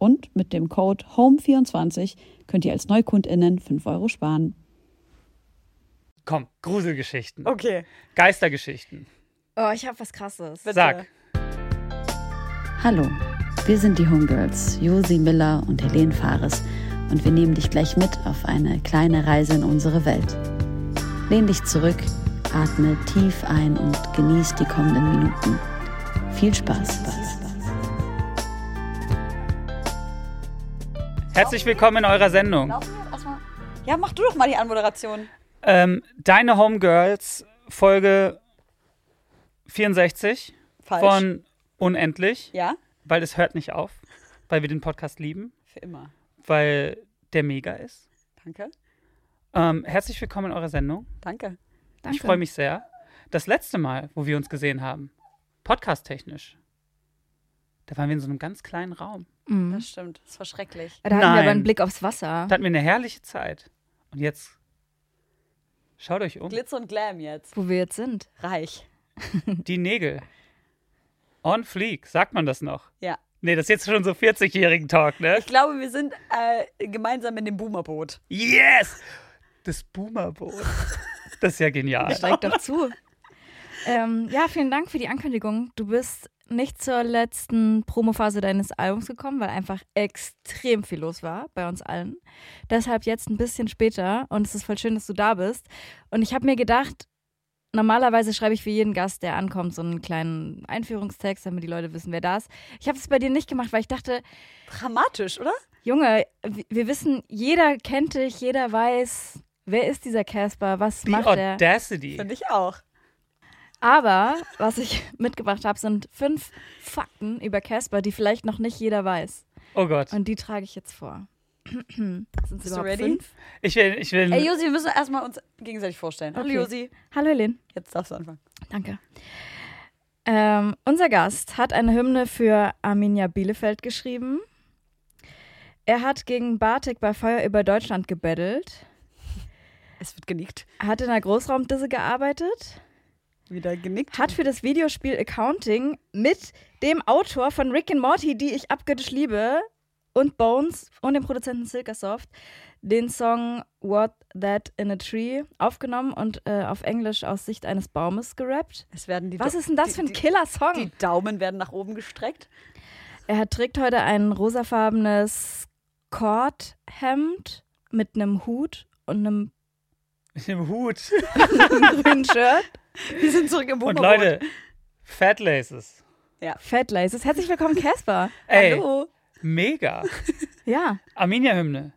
Und mit dem Code HOME24 könnt ihr als NeukundInnen 5 Euro sparen. Komm, Gruselgeschichten. Okay. Geistergeschichten. Oh, ich hab was krasses. Bitte. Sag. Hallo, wir sind die Homegirls, Josi Miller und Helene Fares und wir nehmen dich gleich mit auf eine kleine Reise in unsere Welt. Lehn dich zurück, atme tief ein und genieß die kommenden Minuten. Viel Spaß. Herzlich willkommen in eurer Sendung. Ja, mach du doch mal die Anmoderation. Ähm, Deine Homegirls, Folge 64 Falsch. von Unendlich, Ja? weil es hört nicht auf, weil wir den Podcast lieben, Für immer. weil der mega ist. Danke. Ähm, herzlich willkommen in eurer Sendung. Danke. Ich freue mich sehr. Das letzte Mal, wo wir uns gesehen haben, podcast-technisch, da waren wir in so einem ganz kleinen Raum. Mhm. Das stimmt. Das war schrecklich. Da hatten wir aber Nein. einen Blick aufs Wasser. Da hatten wir eine herrliche Zeit. Und jetzt schaut euch um. Glitzer und Glam jetzt. Wo wir jetzt sind. Reich. Die Nägel. On fleek, sagt man das noch? Ja. Nee, das ist jetzt schon so 40-jährigen Talk, ne? Ich glaube, wir sind äh, gemeinsam in dem Boomerboot. Yes! Das Boomerboot. Das ist ja genial. Steigt doch zu. ähm, ja, vielen Dank für die Ankündigung. Du bist nicht zur letzten Promophase deines Albums gekommen, weil einfach extrem viel los war bei uns allen. Deshalb jetzt ein bisschen später und es ist voll schön, dass du da bist. Und ich habe mir gedacht, normalerweise schreibe ich für jeden Gast, der ankommt, so einen kleinen Einführungstext, damit die Leute wissen, wer da ist. Ich habe es bei dir nicht gemacht, weil ich dachte, Dramatisch, oder? Junge, wir wissen, jeder kennt dich, jeder weiß, wer ist dieser Casper, was Die macht er. Audacity. Finde ich auch. Aber was ich mitgebracht habe, sind fünf Fakten über Casper, die vielleicht noch nicht jeder weiß. Oh Gott. Und die trage ich jetzt vor. sind es du überhaupt ready? fünf? Ich will, ich will. Ey, Josi, wir müssen erstmal uns gegenseitig vorstellen. Hallo, Okay. Josi. Hallo Helene. Jetzt darfst du anfangen. Danke. Ähm, unser Gast hat eine Hymne für Arminia Bielefeld geschrieben. Er hat gegen Bartik bei Feuer über Deutschland gebettelt. Es wird genickt. Hat in einer Großraumdisse gearbeitet. Wieder genickt. hat für das Videospiel Accounting mit dem Autor von Rick and Morty, die ich abgöttisch liebe, und Bones und dem Produzenten Silkasoft den Song What That in a Tree aufgenommen und äh, auf Englisch aus Sicht eines Baumes gerappt. Was ist denn das die, für ein Killer-Song? Die Daumen werden nach oben gestreckt. Er hat, trägt heute ein rosafarbenes Kordhemd mit einem Hut und einem Mit dem Hut. grünen Shirt. Wir sind zurück im Und Boomerboot. Leute, Fat Laces. Fat Laces. Herzlich willkommen, Casper. Ey, Hallo. mega. Ja, Arminia-Hymne.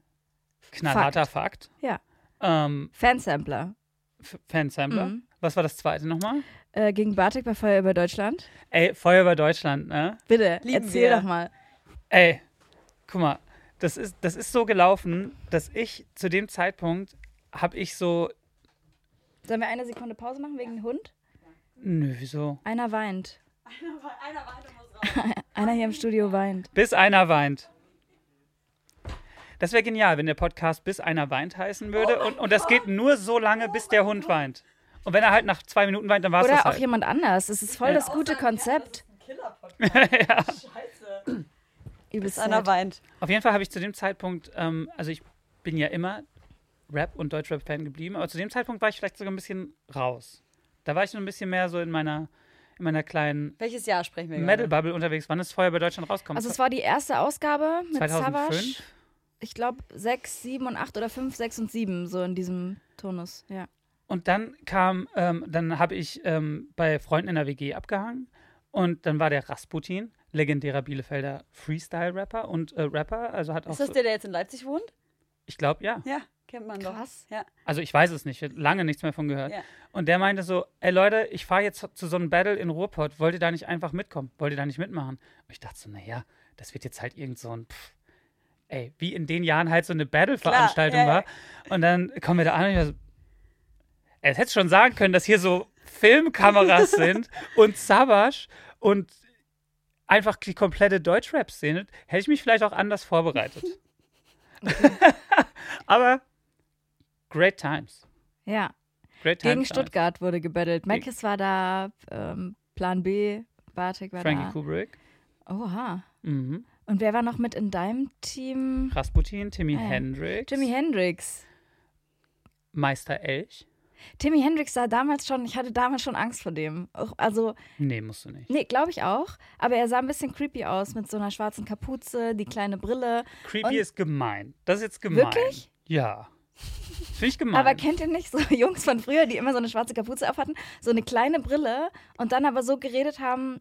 Knallharter Fakt. ja. Ähm, Fansampler. F- Fansampler. Mhm. Was war das zweite nochmal? Äh, gegen Bartik bei Feuer über Deutschland. Ey, Feuer über Deutschland, ne? Bitte, Lieben erzähl wir. doch mal. Ey, guck mal, das ist, das ist so gelaufen, dass ich zu dem Zeitpunkt habe ich so. Sollen wir eine Sekunde Pause machen wegen dem Hund? Nö, wieso? Einer weint. Einer hier im Studio weint. Bis einer weint. Das wäre genial, wenn der Podcast Bis einer weint heißen würde. und, und das geht nur so lange, bis der Hund weint. Und wenn er halt nach zwei Minuten weint, dann war es Oder das auch halt. jemand anders. Das ist voll das gute Konzept. Übelst Bis einer weint. Auf jeden Fall habe ich zu dem Zeitpunkt, ähm, also ich bin ja immer Rap- und Deutschrap-Fan geblieben, aber zu dem Zeitpunkt war ich vielleicht sogar ein bisschen raus. Da war ich noch ein bisschen mehr so in meiner, in in meiner kleinen Welches Jahr sprechen wir Metal? Bubble unterwegs, wann es vorher bei Deutschland rauskommt. Also es war die erste Ausgabe mit 2005? Savage. Ich glaube 6, 7 und 8 oder 5, 6 und 7, so in diesem Tonus, ja. Und dann kam, ähm, dann habe ich ähm, bei Freunden in der WG abgehangen und dann war der Rasputin, legendärer Bielefelder Freestyle-Rapper und äh, Rapper, also hat auch, Ist das der, der jetzt in Leipzig wohnt? Ich glaube ja. Ja, kennt man doch. Krass. Ja. Also ich weiß es nicht, lange nichts mehr von gehört. Ja. Und der meinte so, ey Leute, ich fahre jetzt zu so einem Battle in Ruhrpott, wollt ihr da nicht einfach mitkommen? Wollt ihr da nicht mitmachen? Und ich dachte so, naja, das wird jetzt halt irgend so ein, pff, ey, wie in den Jahren halt so eine Battle-Veranstaltung ja, war. Und dann kommen wir da an und ich war so, ey, es hätte schon sagen können, dass hier so Filmkameras sind und Savage und einfach die komplette Deutschrap-Szene, hätte ich mich vielleicht auch anders vorbereitet. Aber great times. Ja. Great times. Gegen. Stuttgart wurde gebettelt. Mackes war da, ähm, Plan B, Bartek war Frankie da. Kubrick. Oha. Mhm. Und wer war noch mit in deinem Team? Rasputin, Timmy ja. Hendrix. Jimi Hendrix. Meister Elch. Timmy Hendrix sah damals schon, ich hatte damals schon Angst vor dem. Also, Nee, musst du nicht. nee, glaube ich auch. Aber er sah ein bisschen creepy aus mit so einer schwarzen Kapuze, die kleine Brille. Creepy Und- ist gemein. Das ist jetzt gemein. Wirklich? Ja. Finde ich gemein. Aber kennt ihr nicht so Jungs von früher, die immer so eine schwarze Kapuze auf hatten, so eine kleine Brille und dann aber so geredet haben,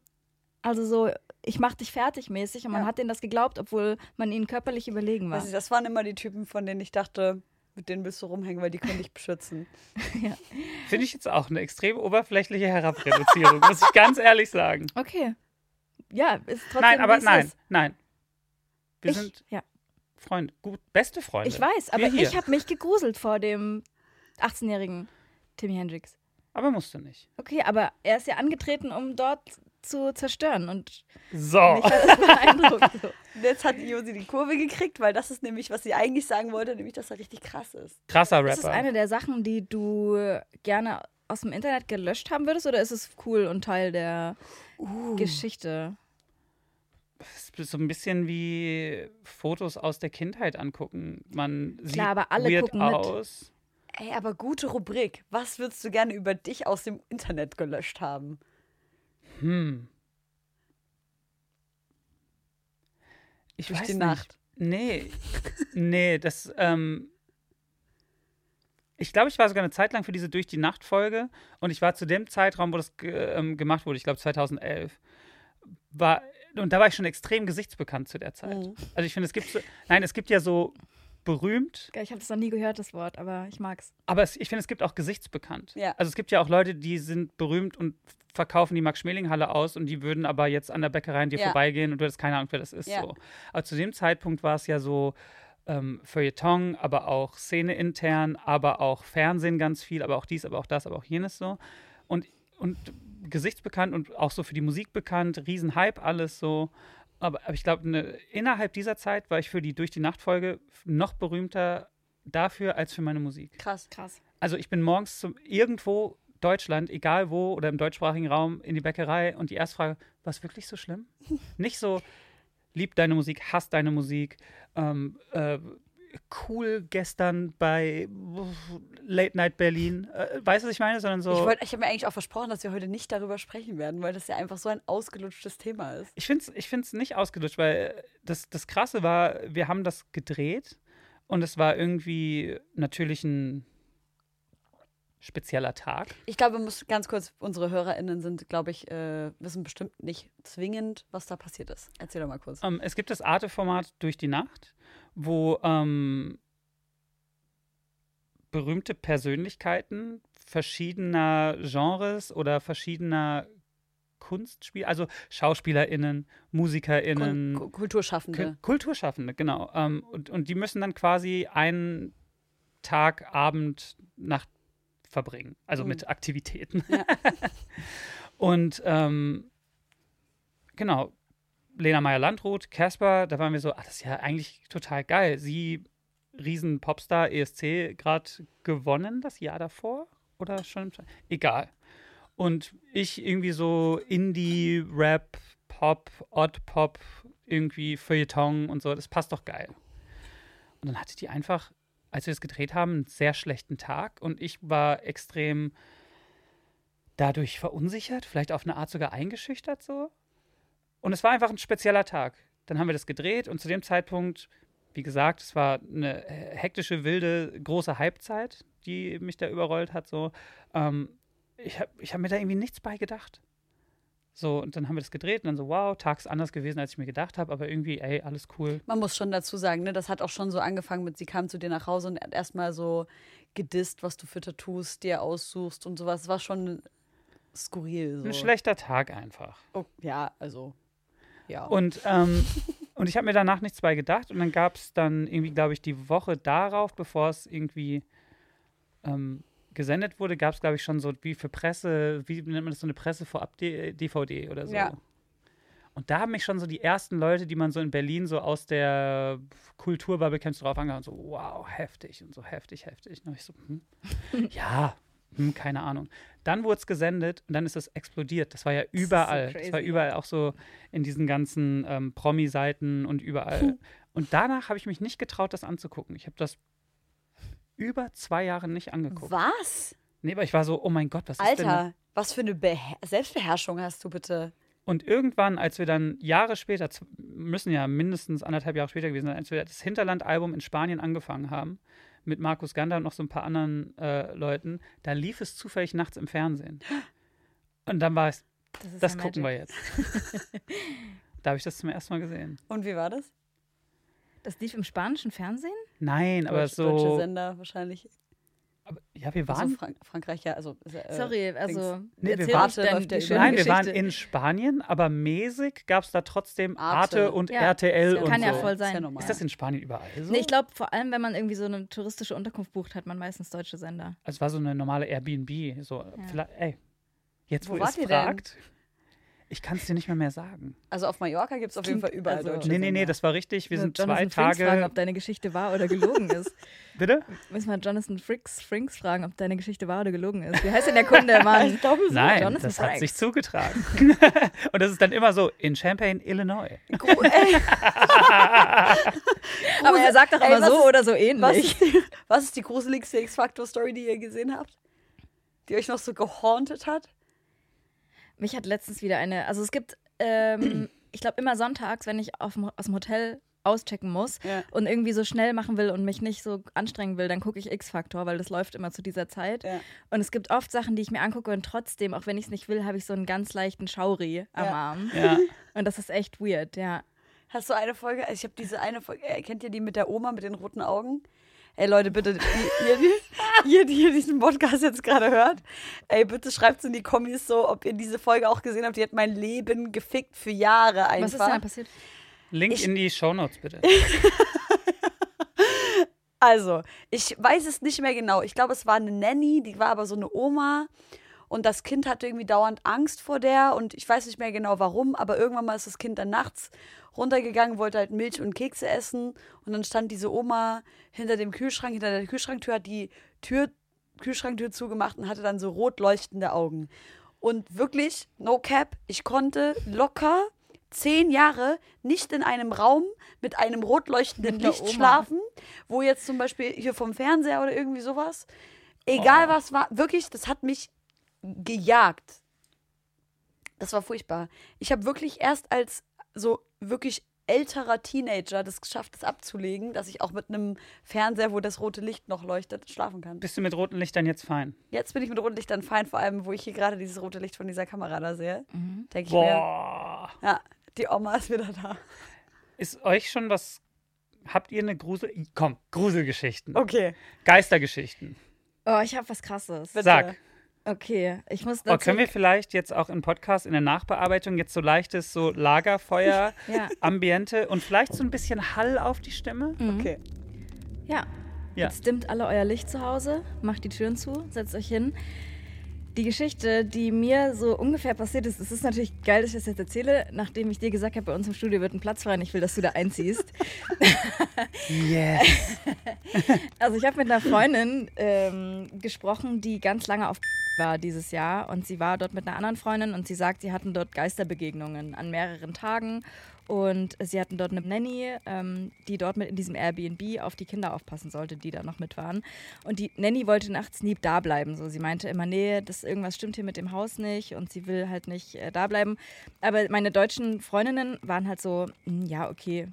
also so, ich mach dich fertig mäßig und man Ja. hat denen das geglaubt, obwohl man ihnen körperlich überlegen war. Ich, das waren immer die Typen, von denen ich dachte, mit denen willst du rumhängen, weil die können dich beschützen. Finde ich jetzt auch eine extrem oberflächliche Herabreduzierung, muss ich ganz ehrlich sagen. Okay. Ja, ist trotzdem nein, aber wie es nein, Ist. nein. Wir Ich, sind ja, Freunde, gut, beste Freunde. ich weiß, aber hier. ich habe mich gegruselt vor dem 18-jährigen Timmy Hendrix. Aber musst du nicht. Okay, aber er ist ja angetreten, um dort zu zerstören und So. mich hat das beeindruckt. So. Und jetzt hat Josi die Kurve gekriegt, weil das ist nämlich, was sie eigentlich sagen wollte, nämlich, dass er richtig krass ist. Krasser Rapper. Ist es eine der Sachen, die du gerne aus dem Internet gelöscht haben würdest oder ist es cool und Teil der Uh. Geschichte? Es ist so ein bisschen wie Fotos aus der Kindheit angucken. Man sieht Klar, aber alle weird gucken mit. aus. Ey, aber gute Rubrik. Was würdest du gerne über dich aus dem Internet gelöscht haben? Hm. Ich Durch weiß die nicht. Nacht. Nee, nee, das, ähm, ich glaube, ich war sogar eine Zeit lang für diese Durch die Nacht Folge und ich war zu dem Zeitraum, wo das ähm, gemacht wurde, ich glaube 2011, war, und da war ich schon extrem gesichtsbekannt zu der Zeit. Mhm. Also ich finde, es gibt so, nein, es gibt ja so berühmt, Ich habe das noch nie gehört, das Wort, aber ich mag's. aber es, ich finde, es gibt auch gesichtsbekannt. Ja. Also es gibt ja auch Leute, die sind berühmt und verkaufen die Max-Schmeling-Halle aus und die würden aber jetzt an der Bäckerei an dir Ja. vorbeigehen und du hättest keine Ahnung, wer das ist. Ja. So. Aber zu dem Zeitpunkt war es ja so ähm, Feuilleton, aber auch Szene intern, aber auch Fernsehen ganz viel, aber auch dies, aber auch das, aber auch jenes so. Und, und gesichtsbekannt und auch so für die Musik bekannt, Riesenhype, alles so. Aber, aber ich glaube, ne, innerhalb dieser Zeit war ich für die Durch die Nacht-Folge noch berühmter dafür als für meine Musik. Krass. Krass. Also ich bin morgens zum, irgendwo Deutschland, egal wo oder im deutschsprachigen Raum, in die Bäckerei und die erste Frage, war es wirklich so schlimm? Nicht so, lieb deine Musik, hasst deine Musik, ähm, äh, cool gestern bei Late Night Berlin, äh, weißt du, was ich meine? Sondern so, Ich, wollt- ich habe mir eigentlich auch versprochen, dass wir heute nicht darüber sprechen werden, weil das ja einfach so ein ausgelutschtes Thema ist. ich finde es ich find's nicht ausgelutscht, weil das, das Krasse war, wir haben das gedreht und es war irgendwie natürlich ein spezieller Tag. Ich glaube, man muss ganz kurz, unsere HörerInnen sind, glaube ich, äh, wissen bestimmt nicht zwingend, was da passiert ist. Erzähl doch mal kurz. Ähm, es gibt das Arte-Format Durch die Nacht, wo ähm, berühmte Persönlichkeiten verschiedener Genres oder verschiedener Kunstspiel, also SchauspielerInnen, MusikerInnen, Ku- Kulturschaffende. Kul- Kulturschaffende, genau. Ähm, und, und die müssen dann quasi einen Tag, Abend, Nacht verbringen. Also Mhm. mit Aktivitäten. Ja. und ähm, genau, Lena Meyer-Landrut, Casper, da waren wir so, ach, das ist ja eigentlich total geil. Sie, riesen Popstar, ESC, gerade gewonnen das Jahr davor? Oder schon? im- Egal. Und ich irgendwie so Indie, Rap, Pop, Odd Pop, irgendwie Feuilleton und so, das passt doch geil. Und dann hatte die einfach, als wir das gedreht haben, einen sehr schlechten Tag und ich war extrem dadurch verunsichert, vielleicht auf eine Art sogar eingeschüchtert so. Und es war einfach ein spezieller Tag. Dann haben wir das gedreht und zu dem Zeitpunkt, wie gesagt, es war eine hektische, wilde, große Halbzeit, die mich da überrollt hat. So, ähm, ich habe ich hab mir da irgendwie nichts bei gedacht. So, und dann haben wir das gedreht und dann so, wow, Tag ist anders gewesen, als ich mir gedacht habe, aber irgendwie, ey, alles cool. Man muss schon dazu sagen, ne, das hat auch schon so angefangen mit, sie kam zu dir nach Hause und hat erstmal so gedisst, was du für Tattoos dir aussuchst und sowas. Es war schon skurril. So. Ein schlechter Tag einfach. Oh, ja, also. Ja. Und, ähm, und ich habe mir danach nichts bei gedacht. Und dann gab es dann irgendwie, glaube ich, die Woche darauf, bevor es irgendwie ähm, gesendet wurde, gab es, glaube ich, schon so wie für Presse, wie nennt man das, so eine Presse vorab DVD oder so. Ja. Und da haben mich schon so die ersten Leute, die man so in Berlin so aus der Kulturbubble kennst, drauf angehauen, so wow, heftig und so heftig, heftig. Und ich so, hm, ja, hm, keine Ahnung. Dann wurde es gesendet und dann ist es explodiert. Das war ja überall. Das, crazy, war überall auch so in diesen ganzen ähm, Promi-Seiten und überall. und danach habe ich mich nicht getraut, das anzugucken. Ich habe das über zwei Jahre nicht angeguckt. was? Nee, aber ich war so, oh mein Gott, was ist denn? Alter, was für eine Beher Selbstbeherrschung hast du bitte? Und irgendwann, als wir dann Jahre später, müssen ja mindestens anderthalb Jahre später gewesen sein, als wir das Hinterland-Album in Spanien angefangen haben, mit Markus Gander und noch so ein paar anderen äh, Leuten, da lief es zufällig nachts im Fernsehen. Und dann war es, Das, das gucken wir Magic. jetzt. da habe ich das zum ersten Mal gesehen. Und wie war das? Das lief im spanischen Fernsehen? Nein, aber Deutsch, Deutsche so. Sender wahrscheinlich. Aber, ja, wir Also waren. Frank Frankreich, ja, also. Äh, Sorry, also Nee, wir waren- ja Nein, wir waren in Spanien, aber mäßig gab es da trotzdem Arte. Arte, und Ja, RTL ist und Kann so. ja voll Ist ja sein. Ist das in Spanien überall so? Nee, ich glaube, vor allem, wenn man irgendwie so eine touristische Unterkunft bucht, hat man meistens deutsche Sender. Also es war so eine normale Airbnb. So, vielleicht, ey, jetzt wo, Wo ihr es wart ihr denn? Ich kann es dir nicht mehr mehr sagen. Also auf Mallorca gibt es auf jeden Fall überall Also- deutsche Nee, nee, nee, das war richtig. Wir sind zwei Jonathan Frinks fragen, Tage. ob deine Geschichte wahr oder gelogen ist. Bitte? Müssen wir Jonathan Frinks, Frinks fragen, ob deine Geschichte wahr oder gelogen ist. Wie heißt denn der Kunde, Mann? Ich glaube so. Nein, Jonathan das hat Frakes. sich zugetragen. und das ist dann immer so in Champaign, Illinois. Gru- ey, Aber er sagt doch Ey, immer was so ist- oder so was, ähnlich. ist die, was ist die gruseligste X-Factor-Story, die ihr gesehen habt? Die euch noch so gehauntet hat? Mich hat letztens wieder eine, also es gibt, ähm, ich glaube immer sonntags, wenn ich auf, aus dem Hotel auschecken muss Ja. und irgendwie so schnell machen will und mich nicht so anstrengen will, dann gucke ich X-Factor, weil das läuft immer zu dieser Zeit. Ja. Und es gibt oft Sachen, die ich mir angucke und trotzdem, auch wenn ich es nicht will, habe ich so einen ganz leichten Schauri am Ja. Arm. Ja. Und das ist echt weird, ja. Hast du eine Folge? Also ich habe diese eine Folge. Äh, kennt ihr die mit der Oma mit den roten Augen? Ey Leute, bitte, ihr, ihr, ihr, die ihr diesen Podcast jetzt gerade hört, ey, bitte schreibt in die Kommis so, ob ihr diese Folge auch gesehen habt. Die hat mein Leben gefickt für Jahre einfach. Was ist denn da passiert? Link Ich- in die Shownotes, bitte. Also, ich weiß es nicht mehr genau. Ich glaube, es war eine Nanny, die war aber so eine Oma. Und das Kind hatte irgendwie dauernd Angst vor der. Und ich weiß nicht mehr genau warum, aber irgendwann mal ist das Kind dann nachts runtergegangen, wollte halt Milch und Kekse essen. Und dann stand diese Oma hinter dem Kühlschrank, hinter der Kühlschranktür, hat die Tür, Kühlschranktür zugemacht und hatte dann so rot leuchtende Augen. Und wirklich, no cap, ich konnte locker zehn Jahre nicht in einem Raum mit einem rot leuchtenden Licht Oma. schlafen, wo jetzt zum Beispiel hier vom Fernseher oder irgendwie sowas, egal was war, wirklich, das hat mich gejagt. Das war furchtbar. Ich habe wirklich erst als so wirklich älterer Teenager das geschafft, das abzulegen, dass ich auch mit einem Fernseher, wo das rote Licht noch leuchtet, schlafen kann. Bist du mit roten Lichtern jetzt fein? Jetzt bin ich mit roten Lichtern fein, vor allem, wo ich hier gerade dieses rote Licht von dieser Kamera da sehe. Mhm. Denke ich mir, Boah. ja, die Oma ist wieder da. Ist euch schon was. Habt ihr eine Grusel. Komm, Gruselgeschichten. Okay, Geistergeschichten. Oh, ich habe was krasses. bitte. Sag. Okay, ich muss Oh, dazu. können wir vielleicht jetzt auch im Podcast, in der Nachbearbeitung, jetzt so leichtes so Lagerfeuer, Ja. Ambiente und vielleicht so ein bisschen Hall auf die Stimme? Mhm. Okay. Ja. Ja. Jetzt dimmt alle euer Licht zu Hause, macht die Türen zu, setzt euch hin. Die Geschichte, die mir so ungefähr passiert ist, es ist natürlich geil, dass ich das jetzt erzähle, nachdem ich dir gesagt habe, bei uns im Studio wird ein Platz frei und ich will, dass du da einziehst. Yes. Also ich habe mit einer Freundin ähm, gesprochen, die ganz lange auf war dieses Jahr und sie war dort mit einer anderen Freundin und sie sagt, sie hatten dort Geisterbegegnungen an mehreren Tagen Und sie hatten dort eine Nanny, ähm, die dort mit in diesem Airbnb auf die Kinder aufpassen sollte, die da noch mit waren. Und die Nanny wollte nachts nie da bleiben. So, sie meinte immer, nee, das irgendwas stimmt hier mit dem Haus nicht und sie will halt nicht äh, da bleiben. Aber meine deutschen Freundinnen waren halt so, "Hm, ja, okay,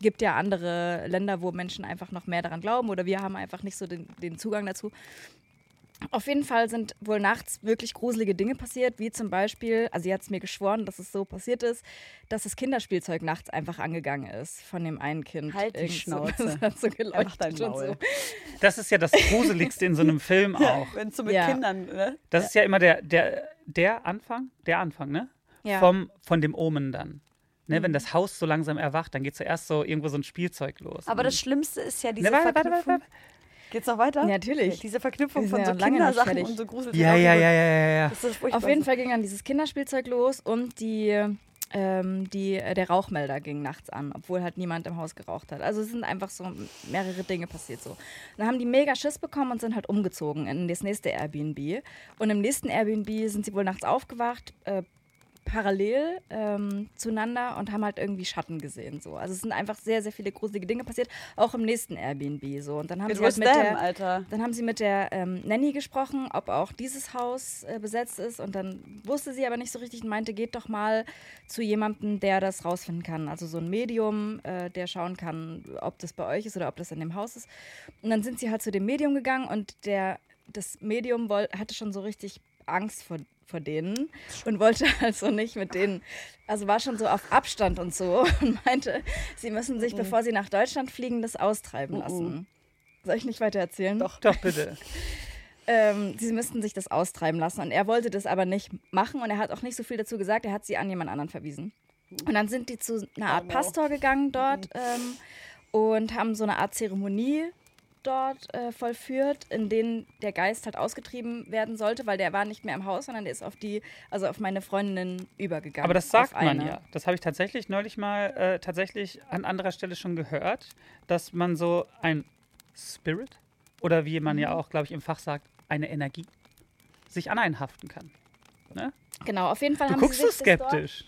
gibt ja andere Länder, wo Menschen einfach noch mehr daran glauben oder wir haben einfach nicht so den, den Zugang dazu. Auf jeden Fall sind wohl nachts wirklich gruselige Dinge passiert, wie zum Beispiel, also sie hat es mir geschworen, dass es so passiert ist, dass das Kinderspielzeug nachts einfach angegangen ist von dem einen Kind. Halt die Irgend Schnauze. So, das hat so so. Das ist ja das Gruseligste in so einem Film auch. Wenn es so mit Ja. Kindern, ne? Das ist ja immer der, der, der Anfang, der Anfang, ne? Ja. Vom, von dem Omen dann. Ne, Wenn das Haus so langsam erwacht, dann geht zuerst so irgendwo so ein Spielzeug los. Aber das Schlimmste ist ja diese Ne, warte, warte, Verknüpfung. warte, Geht's noch weiter? Ja, natürlich. Diese Verknüpfung von so Kindersachen und so Grusel. Ja, ja, ja, ja, ja, ja. Auf jeden Fall ging dann dieses Kinderspielzeug los und die, ähm, die, äh, der Rauchmelder ging nachts an, obwohl halt niemand im Haus geraucht hat. Also es sind einfach so mehrere Dinge passiert so. Dann haben die mega Schiss bekommen und sind halt umgezogen in das nächste Airbnb. Und im nächsten Airbnb sind sie wohl nachts aufgewacht, äh, parallel ähm, zueinander und haben halt irgendwie Schatten gesehen. So. Also es sind einfach sehr, sehr viele gruselige Dinge passiert, auch im nächsten Airbnb. So. Und dann haben It sie halt mit them, der, Alter. dann haben sie mit der ähm, Nanny gesprochen, ob auch dieses Haus äh, besetzt ist. Und dann wusste sie aber nicht so richtig und meinte, geht doch mal zu jemandem, der das rausfinden kann. Also so ein Medium, äh, der schauen kann, ob das bei euch ist oder ob das in dem Haus ist. Und dann sind sie halt zu dem Medium gegangen und der, das Medium woll, hatte schon so richtig Angst vor, vor denen und wollte also nicht mit denen, also war schon so auf Abstand und so und meinte, sie müssen sich, bevor sie nach Deutschland fliegen, das austreiben lassen. Soll ich nicht weiter erzählen? Doch. Doch, bitte. ähm, sie müssten sich das austreiben lassen. Und er wollte das aber nicht machen und er hat auch nicht so viel dazu gesagt. Er hat sie an jemand anderen verwiesen. Und dann sind die zu einer Art. Pastor gegangen dort ähm, und haben so eine Art Zeremonie dort äh, vollführt, in denen der Geist halt ausgetrieben werden sollte, weil der war nicht mehr im Haus, sondern der ist auf die, also auf meine Freundinnen übergegangen. Aber das sagt man ja. Das habe ich tatsächlich neulich mal äh, tatsächlich an anderer Stelle schon gehört, dass man so ein Spirit oder wie man Mhm. ja auch, glaube ich, im Fach sagt, eine Energie sich an einen haften kann. Genau, auf jeden Fall Du haben guckst sie so sich dort, skeptisch.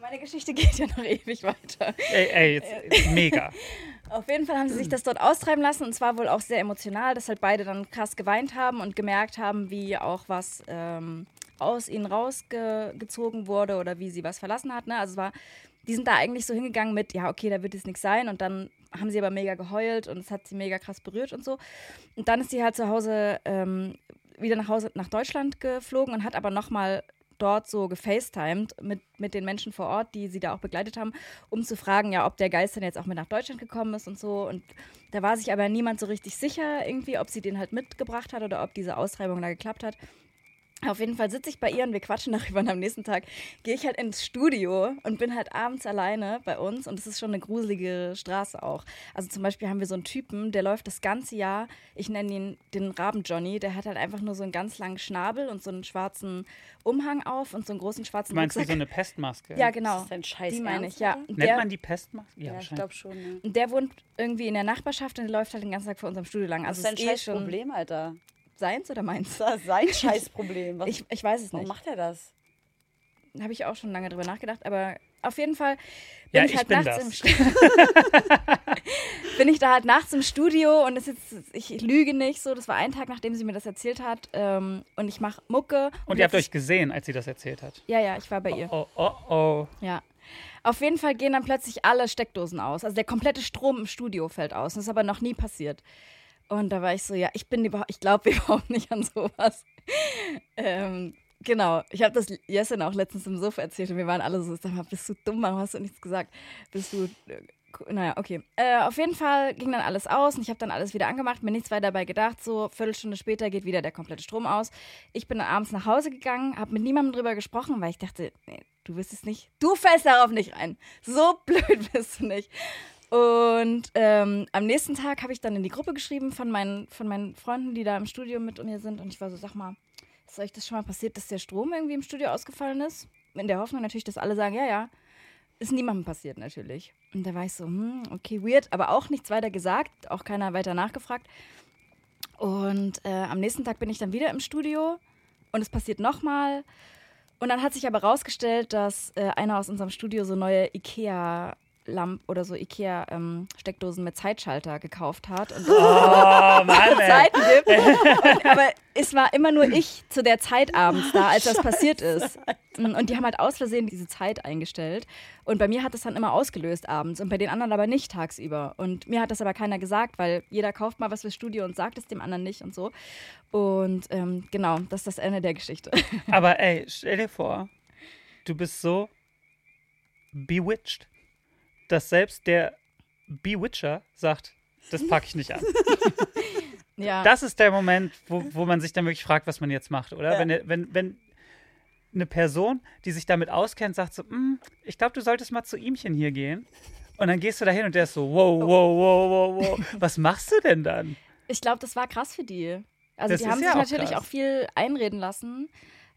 Meine Geschichte geht ja noch ewig weiter. Ey, ey, jetzt, mega. Auf jeden Fall haben sie sich das dort austreiben lassen und zwar wohl auch sehr emotional, dass halt beide dann krass geweint haben und gemerkt haben, wie auch was ähm, aus ihnen rausgezogen wurde oder wie sie was verlassen hat. Ne? Also es war, die sind da eigentlich so hingegangen mit, ja, okay, da wird jetzt nichts sein und dann haben sie aber mega geheult und es hat sie mega krass berührt und so. Und dann ist sie halt zu Hause ähm, wieder nach Hause nach Deutschland geflogen und hat aber nochmal dort so gefacetimed mit, mit den Menschen vor Ort, die sie da auch begleitet haben, um zu fragen, ja, ob der Geist dann jetzt auch mit nach Deutschland gekommen ist und so. Und da war sich aber niemand so richtig sicher irgendwie, ob sie den halt mitgebracht hat oder ob diese Austreibung da geklappt hat. Auf jeden Fall sitze ich bei ihr und wir quatschen darüber und am nächsten Tag gehe ich halt ins Studio und bin halt abends alleine bei uns und es ist schon eine gruselige Straße auch. Also zum Beispiel haben wir so einen Typen, der läuft das ganze Jahr, ich nenne ihn den Raben Johnny, der hat halt einfach nur so einen ganz langen Schnabel und so einen schwarzen Umhang auf und so einen großen Du schwarzen meinst wie Rucksack. so eine Pestmaske? ja, Das genau. ist dein Scheiß Die meine ich, ja. Und Nennt der, man die Pestmaske? Ja, Ja, ich glaube schon. Ja. und der wohnt irgendwie in der Nachbarschaft und der läuft halt den ganzen Tag vor unserem Studio lang. Also ist es ist eh scheiß schon Problem, Alter? Seins oder meins? Das ist sein Scheißproblem. Was, Ich, ich weiß es warum nicht. macht er das? Habe ich auch schon lange drüber nachgedacht, aber auf jeden Fall bin Ja, ich ich halt bin nachts im Stu- bin ich da halt nachts im Studio und es ist, ich lüge nicht so. Das war ein Tag, nachdem sie mir das erzählt hat und ich mache Mucke. Und ihr habt euch gesehen, als sie das erzählt hat. Ja, ja, ich war bei ihr. Oh, oh, oh. Ja. Auf jeden Fall gehen dann plötzlich alle Steckdosen aus. Also der komplette Strom im Studio fällt aus. Das ist aber noch nie passiert. Und da war ich so, ja, ich bin überhaupt, ich glaube überhaupt nicht an sowas. ähm, genau. Ich habe das Jessen auch letztens im Sofa erzählt und wir waren alle so, sag mal, bist du dumm, warum hast du nichts gesagt? Bist du, äh, naja, okay. Äh, auf jeden Fall ging dann alles aus und ich habe dann alles wieder angemacht, mir nichts weiter dabei gedacht. So, Viertelstunde später geht wieder der komplette Strom aus. Ich bin dann abends nach Hause gegangen, habe mit niemandem drüber gesprochen, weil ich dachte, nee, du wirst es nicht, du fällst darauf nicht rein. So blöd bist du nicht. Und ähm, am nächsten Tag habe ich dann in die Gruppe geschrieben von meinen, von meinen Freunden, die da im Studio mit mir sind. Und ich war so, sag mal, ist euch das schon mal passiert, dass der Strom irgendwie im Studio ausgefallen ist? In der Hoffnung natürlich, dass alle sagen, ja, ja. Ist niemandem passiert natürlich. Und da war ich so, hm, okay, weird, aber auch nichts weiter gesagt, auch keiner weiter nachgefragt. Und äh, am nächsten Tag bin ich dann wieder im Studio und es passiert nochmal. Und dann hat sich aber rausgestellt, dass äh, einer aus unserem Studio so neue Ikea Lamp oder so Ikea ähm, Steckdosen mit Zeitschalter gekauft hat und Oh, Mann. Zeiten gibt. Und, aber es war immer nur ich zu der Zeit abends da, als das passiert ist. Und die haben halt aus Versehen diese Zeit eingestellt. Und bei mir hat es dann immer ausgelöst abends und bei den anderen aber nicht tagsüber. Und mir hat das aber keiner gesagt, weil jeder kauft mal was fürs Studio und sagt es dem anderen nicht und so. Und ähm, genau, das ist das Ende der Geschichte. Aber ey, stell dir vor, du bist so bewitched, dass selbst der Bewitcher sagt, das packe ich nicht an. ja. Das ist der Moment, wo, wo man sich dann wirklich fragt, was man jetzt macht, oder? Ja. Wenn, wenn, wenn eine Person, die sich damit auskennt, sagt so, "Mm, ich glaube, du solltest mal zu ihmchen hier gehen. Und dann gehst du da hin und der ist so, wow, wow, wow, wow, wow. Was machst du denn dann? Ich glaube, das war krass für die. Also Das die haben ja sich auch natürlich krass. auch viel einreden lassen.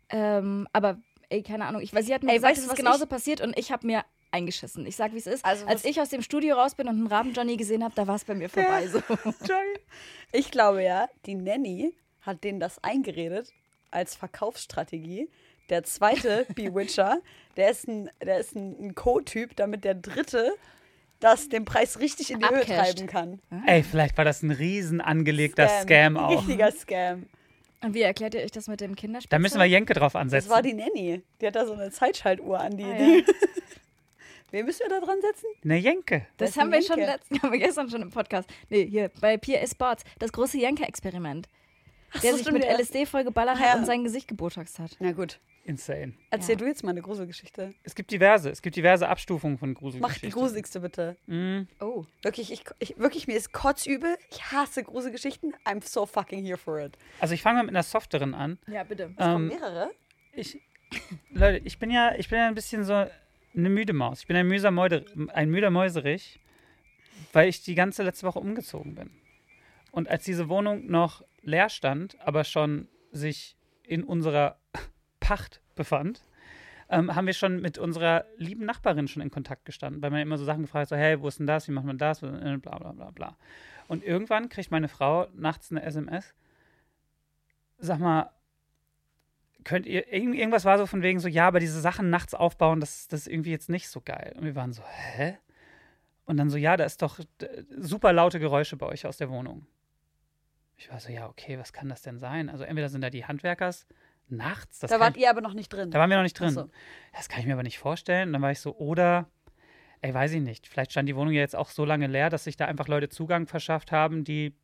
Ähm, aber ey, keine Ahnung. Ich, weil sie hat mir Ey, gesagt, weißt es du, ist was genauso ich- passiert und ich habe mir eingeschissen. Ich sag, wie es ist. Also Als was- ich aus dem Studio raus bin und einen Raben Johnny gesehen habe, da war es bei mir vorbei. So. Ich glaube ja, die Nanny hat denen das eingeredet als Verkaufsstrategie. Der zweite Bewitcher, der ist ein, der ist ein, ein Co-Typ, damit der dritte das den Preis richtig in die Höhe Abcasht. treiben kann. Ey, vielleicht war das ein riesen angelegter Scam, auch. Richtiger Scam. Und wie erklärt ihr euch das mit dem Kinderspielzeug? Da müssen wir Jenke drauf Das ansetzen. war die Nanny. Die hat da so eine Zeitschaltuhr an die. Ah, die Wen müssen wir da dran setzen? Eine Jenke. Das Das haben wir ist schon Jenke. letzten, haben wir gestern schon im Podcast. Nee, hier bei Pia Sports. Das große Jenke-Experiment. Der so, sich mit ja. LSD voll geballert Ah, ja. hat und sein Gesicht gebotoxt hat. Na gut. Insane. Erzähl Ja. du jetzt mal eine Gruselgeschichte. Es gibt diverse. Es gibt diverse Abstufungen von Mach Gruselgeschichten. die gruseligste bitte. Mm. Oh. Wirklich, ich, ich, wirklich, mir ist kotzübel. Ich hasse Gruselgeschichten. I'm so fucking here for it. Also ich fange mal mit einer softeren an. Ja, bitte. Es kommen Ähm, mehrere. ich, Leute, ich bin ja, ich bin ja ein bisschen so eine müde Maus. Ich bin ein ein müder Mäuserich, weil ich die ganze letzte Woche umgezogen bin. Und als diese Wohnung noch leer stand, aber schon sich in unserer Pacht befand, ähm, haben wir schon mit unserer lieben Nachbarin schon in Kontakt gestanden, weil man immer so Sachen gefragt hat, so, hey, wo ist denn das, wie macht man das, bla bla bla bla. Und irgendwann kriegt meine Frau nachts eine SMS, sag mal, könnt ihr, irgend- irgendwas war so von wegen so, ja, aber diese Sachen nachts aufbauen, das, das ist irgendwie jetzt nicht so geil. Und wir waren so, hä? Und dann so, ja, da ist doch super laute Geräusche bei euch aus der Wohnung. Ich war so, ja, okay, was kann das denn sein? Also entweder sind da die Handwerkers nachts, das Da wart ich, ihr aber noch nicht drin. da waren wir noch nicht drin. So. Das kann ich mir aber nicht vorstellen. Und dann war ich so, oder, ey, weiß ich nicht, vielleicht stand die Wohnung ja jetzt auch so lange leer, dass sich da einfach Leute Zugang verschafft haben, die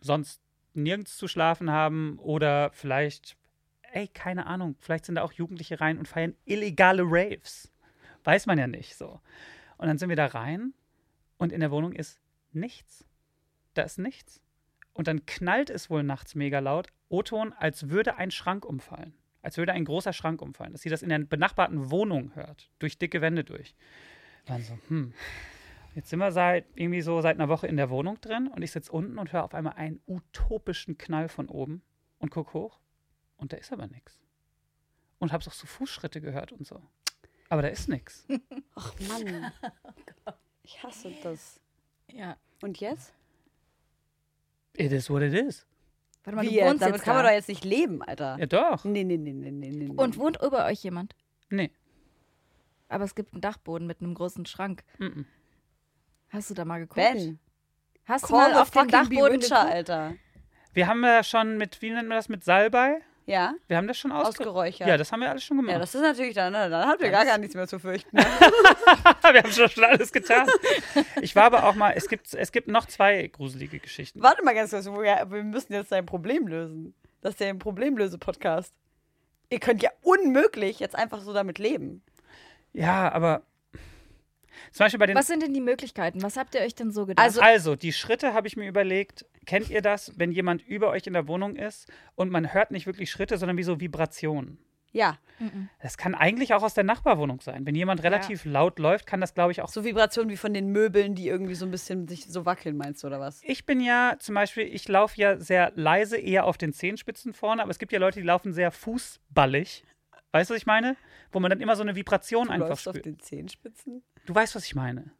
sonst nirgends zu schlafen haben. Oder vielleicht, ey, keine Ahnung, vielleicht sind da auch Jugendliche rein und feiern illegale Raves. Weiß man ja nicht so. Und dann sind wir da rein und in der Wohnung ist nichts. Da ist nichts. Und dann knallt es wohl nachts mega laut. O-Ton, als würde ein Schrank umfallen. Als würde ein großer Schrank umfallen. Dass sie das in der benachbarten Wohnung hört. Durch dicke Wände durch. Dann so, hm. Jetzt sind wir seit irgendwie so seit einer Woche in der Wohnung drin und ich sitze unten und höre auf einmal einen utopischen Knall von oben und guck hoch. Und da ist aber nichts. Und hab's auch so Fußschritte gehört und so. Aber da ist nichts. Ach Mann. Ich hasse das. Ja. Und jetzt? It is what it is. Warte mal, Wie du jetzt? wohnst Damit jetzt kann da. man doch jetzt nicht leben, Alter. Ja, doch. Nee, nee, nee, nee, nee, nee. Und wohnt über euch jemand? Nee. Aber es gibt einen Dachboden mit einem großen Schrank. Mm-mm. Hast du da mal geguckt? Ben, Hast du call mal auf den Dachboden Bewitcher, geguckt? Alter. Wir haben ja schon mit, wie nennt man das, mit Salbei? Ja? Wir haben das schon ausge Ausgeräuchert. Ja, das haben wir alles schon gemacht. Ja, das ist natürlich dann, ne, dann habt ihr gar, gar nichts mehr zu fürchten. wir haben schon, schon alles getan. Ich war aber auch mal, es gibt, es gibt noch zwei gruselige Geschichten. Warte mal ganz kurz, wir müssen jetzt dein Problem lösen. Das ist ja ein Problemlöse-Podcast. Ihr könnt ja unmöglich jetzt einfach so damit leben. Ja, aber zum Beispiel bei den. Was sind denn die Möglichkeiten? Was habt ihr euch denn so gedacht? Also- Also, die Schritte habe ich mir überlegt. Kennt ihr das, wenn jemand über euch in der Wohnung ist und man hört nicht wirklich Schritte, sondern wie so Vibrationen? Ja, Das kann eigentlich auch aus der Nachbarwohnung sein. Wenn jemand relativ laut läuft, kann das, glaube ich, auch so Vibrationen wie von den Möbeln, die irgendwie so ein bisschen sich so wackeln, meinst du, oder was? Ich bin ja zum Beispiel, ich laufe ja sehr leise, eher auf den Zehenspitzen vorne, aber es gibt ja Leute, die laufen sehr fußballig. Weißt du, was ich meine? Wo man dann immer so eine Vibration Du einfach läufst auf spürt. den Zehenspitzen? Du weißt, was ich meine.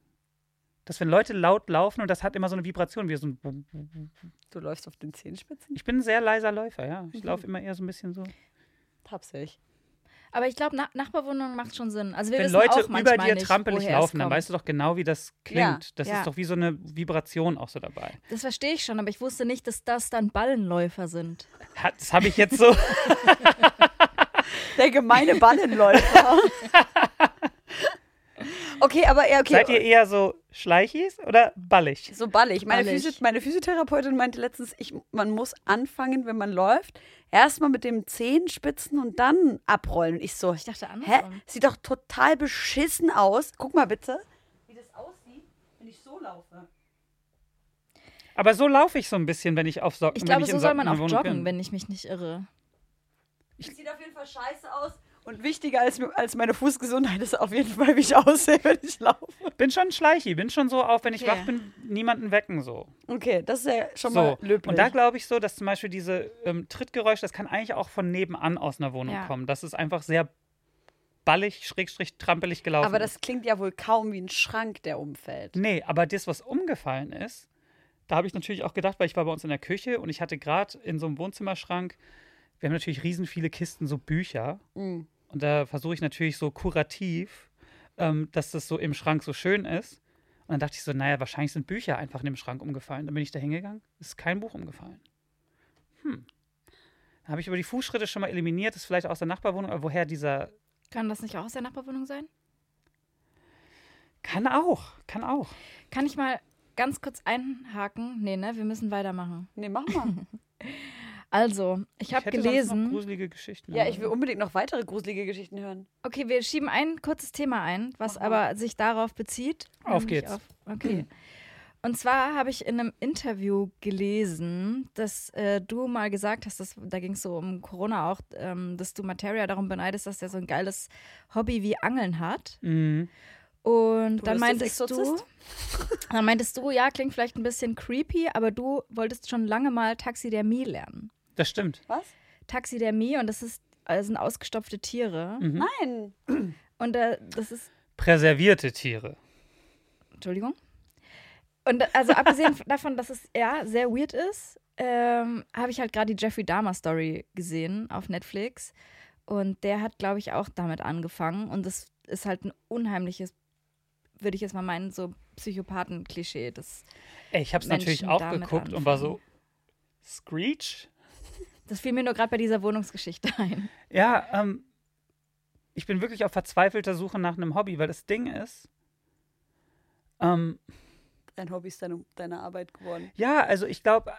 Dass wenn Leute laut laufen und das hat immer so eine Vibration, wie so ein. Du läufst auf den Zehenspitzen? Ich bin ein sehr leiser Läufer, ja. Ich Mhm. laufe immer eher so ein bisschen so. Tapsig. Aber ich glaube, Na Nachbarwohnung macht schon Sinn. Also wir Wenn wissen Leute auch über dir nicht, trampelig laufen, dann weißt du doch genau, wie das klingt. Ja. Das Ja. ist doch wie so eine Vibration auch so dabei. Das verstehe ich schon, aber ich wusste nicht, dass das dann Ballenläufer sind. Das habe ich jetzt so. Der gemeine Ballenläufer. okay, aber ja, okay. Seid ihr eher so Schleichis oder ballig? so ballig. Meine, Ballig. Physi meine Physiotherapeutin meinte letztens, ich, man muss anfangen, wenn man läuft, erstmal mit dem Zehenspitzen und dann abrollen. Und ich so, Ich dachte hä? andersrum. Sieht doch total beschissen aus. Guck mal bitte, wie das aussieht, wenn ich so laufe. Aber so laufe ich so ein bisschen, wenn ich auf Socken Ich glaube, ich so soll man auch joggen, bin. wenn ich mich nicht irre. Sieht auf jeden Fall scheiße aus. Und wichtiger als, als meine Fußgesundheit ist auf jeden Fall, wie ich aussehe, wenn ich laufe. Bin schon Schleichi, bin schon so auf, wenn ich Okay. wach bin, niemanden wecken so. Okay, das ist ja schon So, mal löblich. und da glaube ich so, dass zum Beispiel diese ähm, Trittgeräusche, das kann eigentlich auch von nebenan aus einer Wohnung Ja. kommen. Das ist einfach sehr ballig, schrägstrich, trampelig gelaufen. aber das klingt ja wohl kaum wie ein Schrank, der umfällt. Nee, aber das, was umgefallen ist, da habe ich natürlich auch gedacht, weil ich war bei uns in der Küche und ich hatte gerade in so einem Wohnzimmerschrank, wir haben natürlich riesen viele Kisten, so Bücher. Mhm. Und da versuche ich natürlich so kurativ, ähm, dass das so im Schrank so schön ist. Und dann dachte ich so, naja, wahrscheinlich sind Bücher einfach in dem Schrank umgefallen. Dann bin ich da hingegangen, es ist kein Buch umgefallen. Hm. Dann habe ich über die Fußschritte schon mal eliminiert, das ist vielleicht aus der Nachbarwohnung, aber woher dieser. Kann das nicht auch aus der Nachbarwohnung sein? Kann auch, kann auch. Kann ich mal ganz kurz einhaken? Nee, ne? Wir müssen weitermachen. Nee, mach mal. Also, ich habe hätte sonst noch gelesen. gruselige Geschichten. ja, ich will unbedingt noch weitere gruselige Geschichten hören. Okay, wir schieben ein kurzes Thema ein, was aber sich darauf bezieht. Auf geht's. Auf, okay. Und zwar habe ich in einem Interview gelesen, dass äh, du mal gesagt hast, dass, da ging es so um Corona auch, ähm, dass du Materia darum beneidest, dass der so ein geiles Hobby wie Angeln hat. Mhm. Und Du dann meintest du, dann meintest du, ja, klingt vielleicht ein bisschen creepy, aber du wolltest schon lange mal Taxidermie lernen. Das stimmt. Was? Taxidermie und das ist das sind ausgestopfte Tiere. Mhm. Nein. Und äh, das ist Präservierte Tiere. Entschuldigung. Und also abgesehen davon, dass es ja sehr weird ist, ähm, habe ich halt gerade die Jeffrey Dahmer Story gesehen auf Netflix. Und der hat, glaube ich, auch damit angefangen. Und das ist halt ein unheimliches, würde ich jetzt mal meinen, so Psychopathen-Klischee. Ich habe es natürlich auch damit geguckt und war so, anfangen. Screech? Das fiel mir nur gerade bei dieser Wohnungsgeschichte ein. Ja, ähm, ich bin wirklich auf verzweifelter Suche nach einem Hobby, weil das Ding ist, ähm, Dein Hobby ist deine, deine Arbeit geworden. ja, also ich glaube,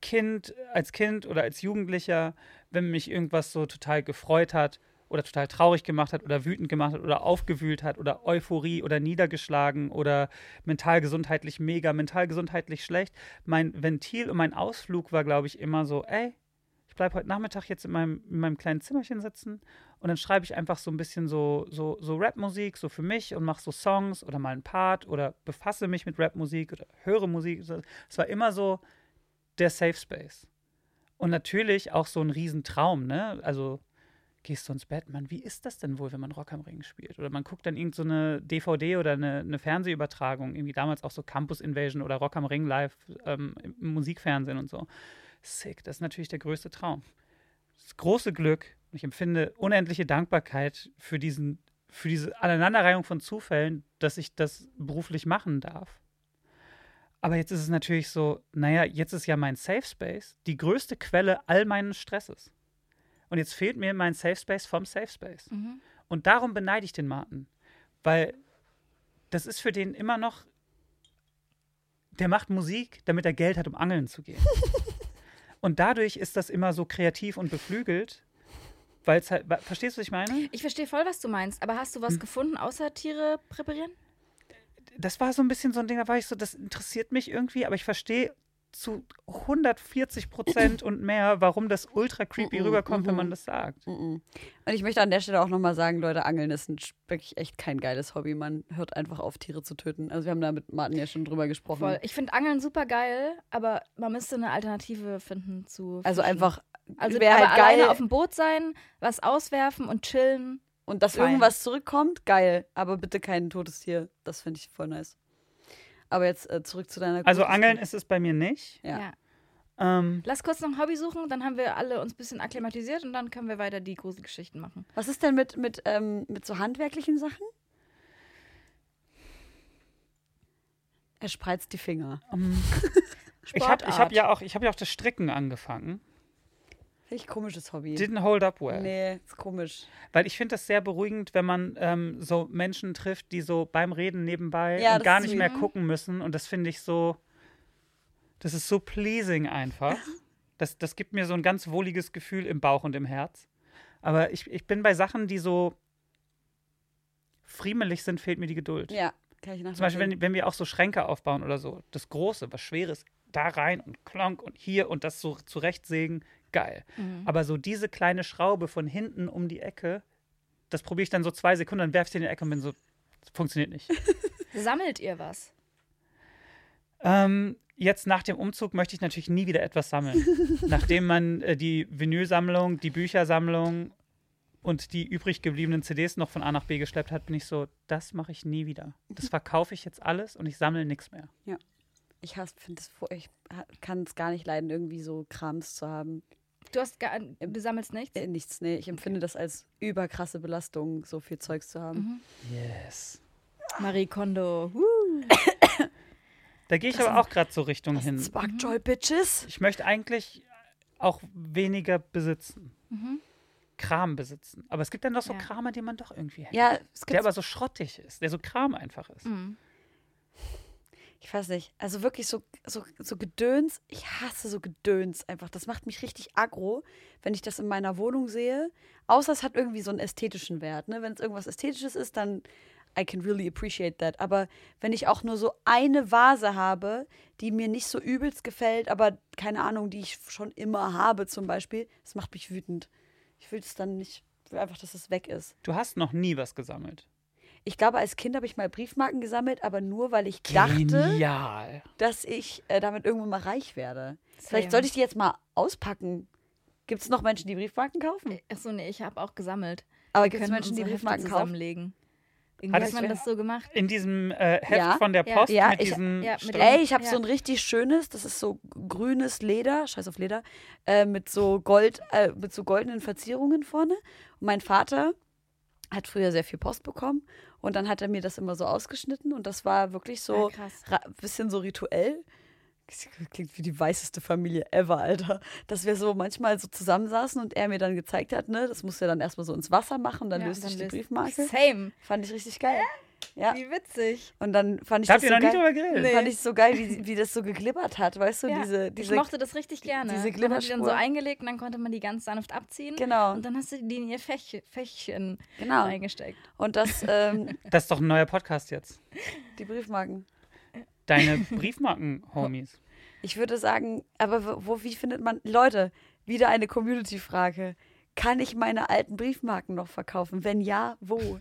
Kind, als Kind oder als Jugendlicher, wenn mich irgendwas so total gefreut hat oder total traurig gemacht hat oder wütend gemacht hat oder aufgewühlt hat oder Euphorie oder niedergeschlagen oder mental gesundheitlich mega, mental gesundheitlich schlecht, mein Ventil und mein Ausflug war, glaube ich, immer so, ey, ich bleibe heute Nachmittag jetzt in meinem, in meinem kleinen Zimmerchen sitzen und dann schreibe ich einfach so ein bisschen so, so, so Rap-Musik, so für mich und mache so Songs oder mal einen Part oder befasse mich mit Rap-Musik oder höre Musik. Es war immer so der Safe Space. Und natürlich auch so ein Riesentraum, ne? Also gehst du ins Bett, Mann, wie ist das denn wohl, wenn man Rock am Ring spielt? Oder man guckt dann irgend so DVD oder eine, eine Fernsehübertragung, irgendwie damals auch so Campus Invasion oder Rock am Ring live ähm, im Musikfernsehen und so. Sick, das ist natürlich der größte Traum. Das große Glück, ich empfinde unendliche Dankbarkeit für diesen, für diese Aneinanderreihung von Zufällen, dass ich das beruflich machen darf. Aber jetzt ist es natürlich so, naja, jetzt ist ja mein Safe Space die größte Quelle all meinen Stresses. Und jetzt fehlt mir mein Safe Space vom Safe Space. Mhm. Und darum beneide ich den Martin. Weil das ist für den immer noch, der macht Musik, damit er Geld hat, um angeln zu gehen. und dadurch ist das immer so kreativ und beflügelt, weil halt, verstehst du, was ich meine? Ich verstehe voll, was du meinst, aber hast du was Hm. gefunden, außer Tiere präparieren? das war so ein bisschen so ein Ding, da war ich so, das interessiert mich irgendwie, aber ich verstehe zu 140 Prozent und mehr, warum das ultra creepy rüberkommt, wenn man das sagt. Und ich möchte an der Stelle auch nochmal sagen, Leute, Angeln ist ein, wirklich echt kein geiles Hobby. Man hört einfach auf, Tiere zu töten. Also wir haben da mit Martin ja schon drüber gesprochen. Voll. Ich finde Angeln super geil, aber man müsste eine Alternative finden zu. Also Fischen. einfach, Also wäre aber halt geil. alleine auf dem Boot sein, was auswerfen und chillen. und dass fein. irgendwas zurückkommt, geil. Aber bitte kein totes Tier. Das finde ich voll nice. Aber jetzt äh, zurück zu deiner Also Geschichte. Angeln ist es bei mir nicht. Ja. Ja. Ähm, Lass kurz noch ein Hobby suchen, dann haben wir alle uns ein bisschen akklimatisiert und dann können wir weiter die Gruselgeschichten machen. Was ist denn mit, mit, ähm, mit so handwerklichen Sachen? Er spreizt die Finger. ich habe ich hab ja, auch- ich hab ja auch das Stricken angefangen. Richtig komisches Hobby. Didn't hold up well. Nee, ist komisch. Weil ich finde das sehr beruhigend, wenn man ähm, so Menschen trifft, die so beim Reden nebenbei Ja, und gar nicht mehr gucken müssen. Und das finde ich so, das ist so pleasing einfach. Das, das gibt mir so ein ganz wohliges Gefühl im Bauch und im Herz. Aber ich, ich bin bei Sachen, die so friemelig sind, fehlt mir die Geduld. Ja, kann ich nachvollziehen. Zum Beispiel, wenn, wenn wir auch so Schränke aufbauen oder so, das Große, was Schweres, da rein und klonk und hier und das so zurechtsägen, geil. Aber so diese kleine Schraube von hinten um die Ecke, das probiere ich dann so zwei Sekunden, dann werfe ich sie in die Ecke und bin so, funktioniert nicht. Sammelt ihr was? ähm, jetzt nach dem Umzug möchte ich natürlich nie wieder etwas sammeln. Nachdem man äh, die Vinylsammlung, die Büchersammlung und die übrig gebliebenen CDs noch von A nach B geschleppt hat, bin ich so, das mache ich nie wieder. Das verkaufe ich jetzt alles und ich sammle nichts mehr. ich hasse, finde es, ich kann es gar nicht leiden, irgendwie so Krams zu haben. Du hast gar, du sammelst nichts? Äh, nichts, nee. Ich empfinde das als überkrasse Belastung, so viel Zeugs zu haben. Yes. Marie Kondo. Woo. Da gehe ich Das aber auch gerade so Richtung Das hin. Sparkjoy Bitches. Ich möchte eigentlich auch weniger besitzen. Kram besitzen. Aber es gibt dann doch so Ja. Kram, den man doch irgendwie hätte. Ja, es der gibt, aber so schrottig ist, der so Kram einfach ist. Mhm. Ich weiß nicht, also wirklich so, so, so Gedöns. Ich hasse so Gedöns einfach. Das macht mich richtig aggro, wenn ich das in meiner Wohnung sehe. Außer es hat irgendwie so einen ästhetischen Wert. Ne? Wenn es irgendwas Ästhetisches ist, dann I can really appreciate that. Aber wenn ich auch nur so eine Vase habe, die mir nicht so übelst gefällt, aber keine Ahnung, die ich schon immer habe zum Beispiel, das macht mich wütend. Ich will es dann nicht, einfach, dass es weg ist. Du hast noch nie was gesammelt. Ich glaube, als Kind habe ich mal Briefmarken gesammelt, aber nur, weil ich dachte, Genial. dass ich äh, damit irgendwann mal reich werde. Same. Vielleicht sollte ich die jetzt mal auspacken. Gibt es noch Menschen, die Briefmarken kaufen? Achso, nee, ich habe auch gesammelt. Aber gibt es können Menschen, die Hefte Briefmarken kaufen? zusammenlegen. Irgendwie Hat man das so gemacht. In diesem äh, Heft Ja. von der. Post Ja, mit ich- diesen ja, mit Ey, ich habe Ja. so ein richtig schönes, das ist so grünes Leder, scheiß auf Leder, äh, mit so Gold, äh, mit so goldenen Verzierungen vorne. Und mein Vater hat früher sehr viel Post bekommen und dann hat er mir das immer so ausgeschnitten und das war wirklich so Ja, krass. ra- bisschen so rituell. Das Klingt wie die weißeste Familie ever, Alter. Dass wir so manchmal so zusammensaßen und er mir dann gezeigt hat, ne, das musst du ja dann erstmal so ins Wasser machen, dann Ja, löst sich die Briefmarke. Same. Fand ich richtig geil. Ja. Wie witzig. Und dann fand ich habt das ihr so noch nie geil. drüber geredet. Nee. Fand ich so geil, wie, wie das so geglibbert hat, weißt du? Ja, diese, diese, ich mochte das richtig gerne. diese man hat die dann so Glibberspur. eingelegt und dann konnte man die ganz sanft abziehen. Genau. Und dann hast du die in ihr Fäch Fächchen Genau. reingesteckt. Und das, ähm, Das ist doch ein neuer Podcast jetzt. die Briefmarken. Deine Briefmarken-Homies. Ich würde sagen, aber wo, wo- wie findet man, Leute, wieder eine Community-Frage. Kann ich meine alten Briefmarken noch verkaufen? Wenn ja, wo?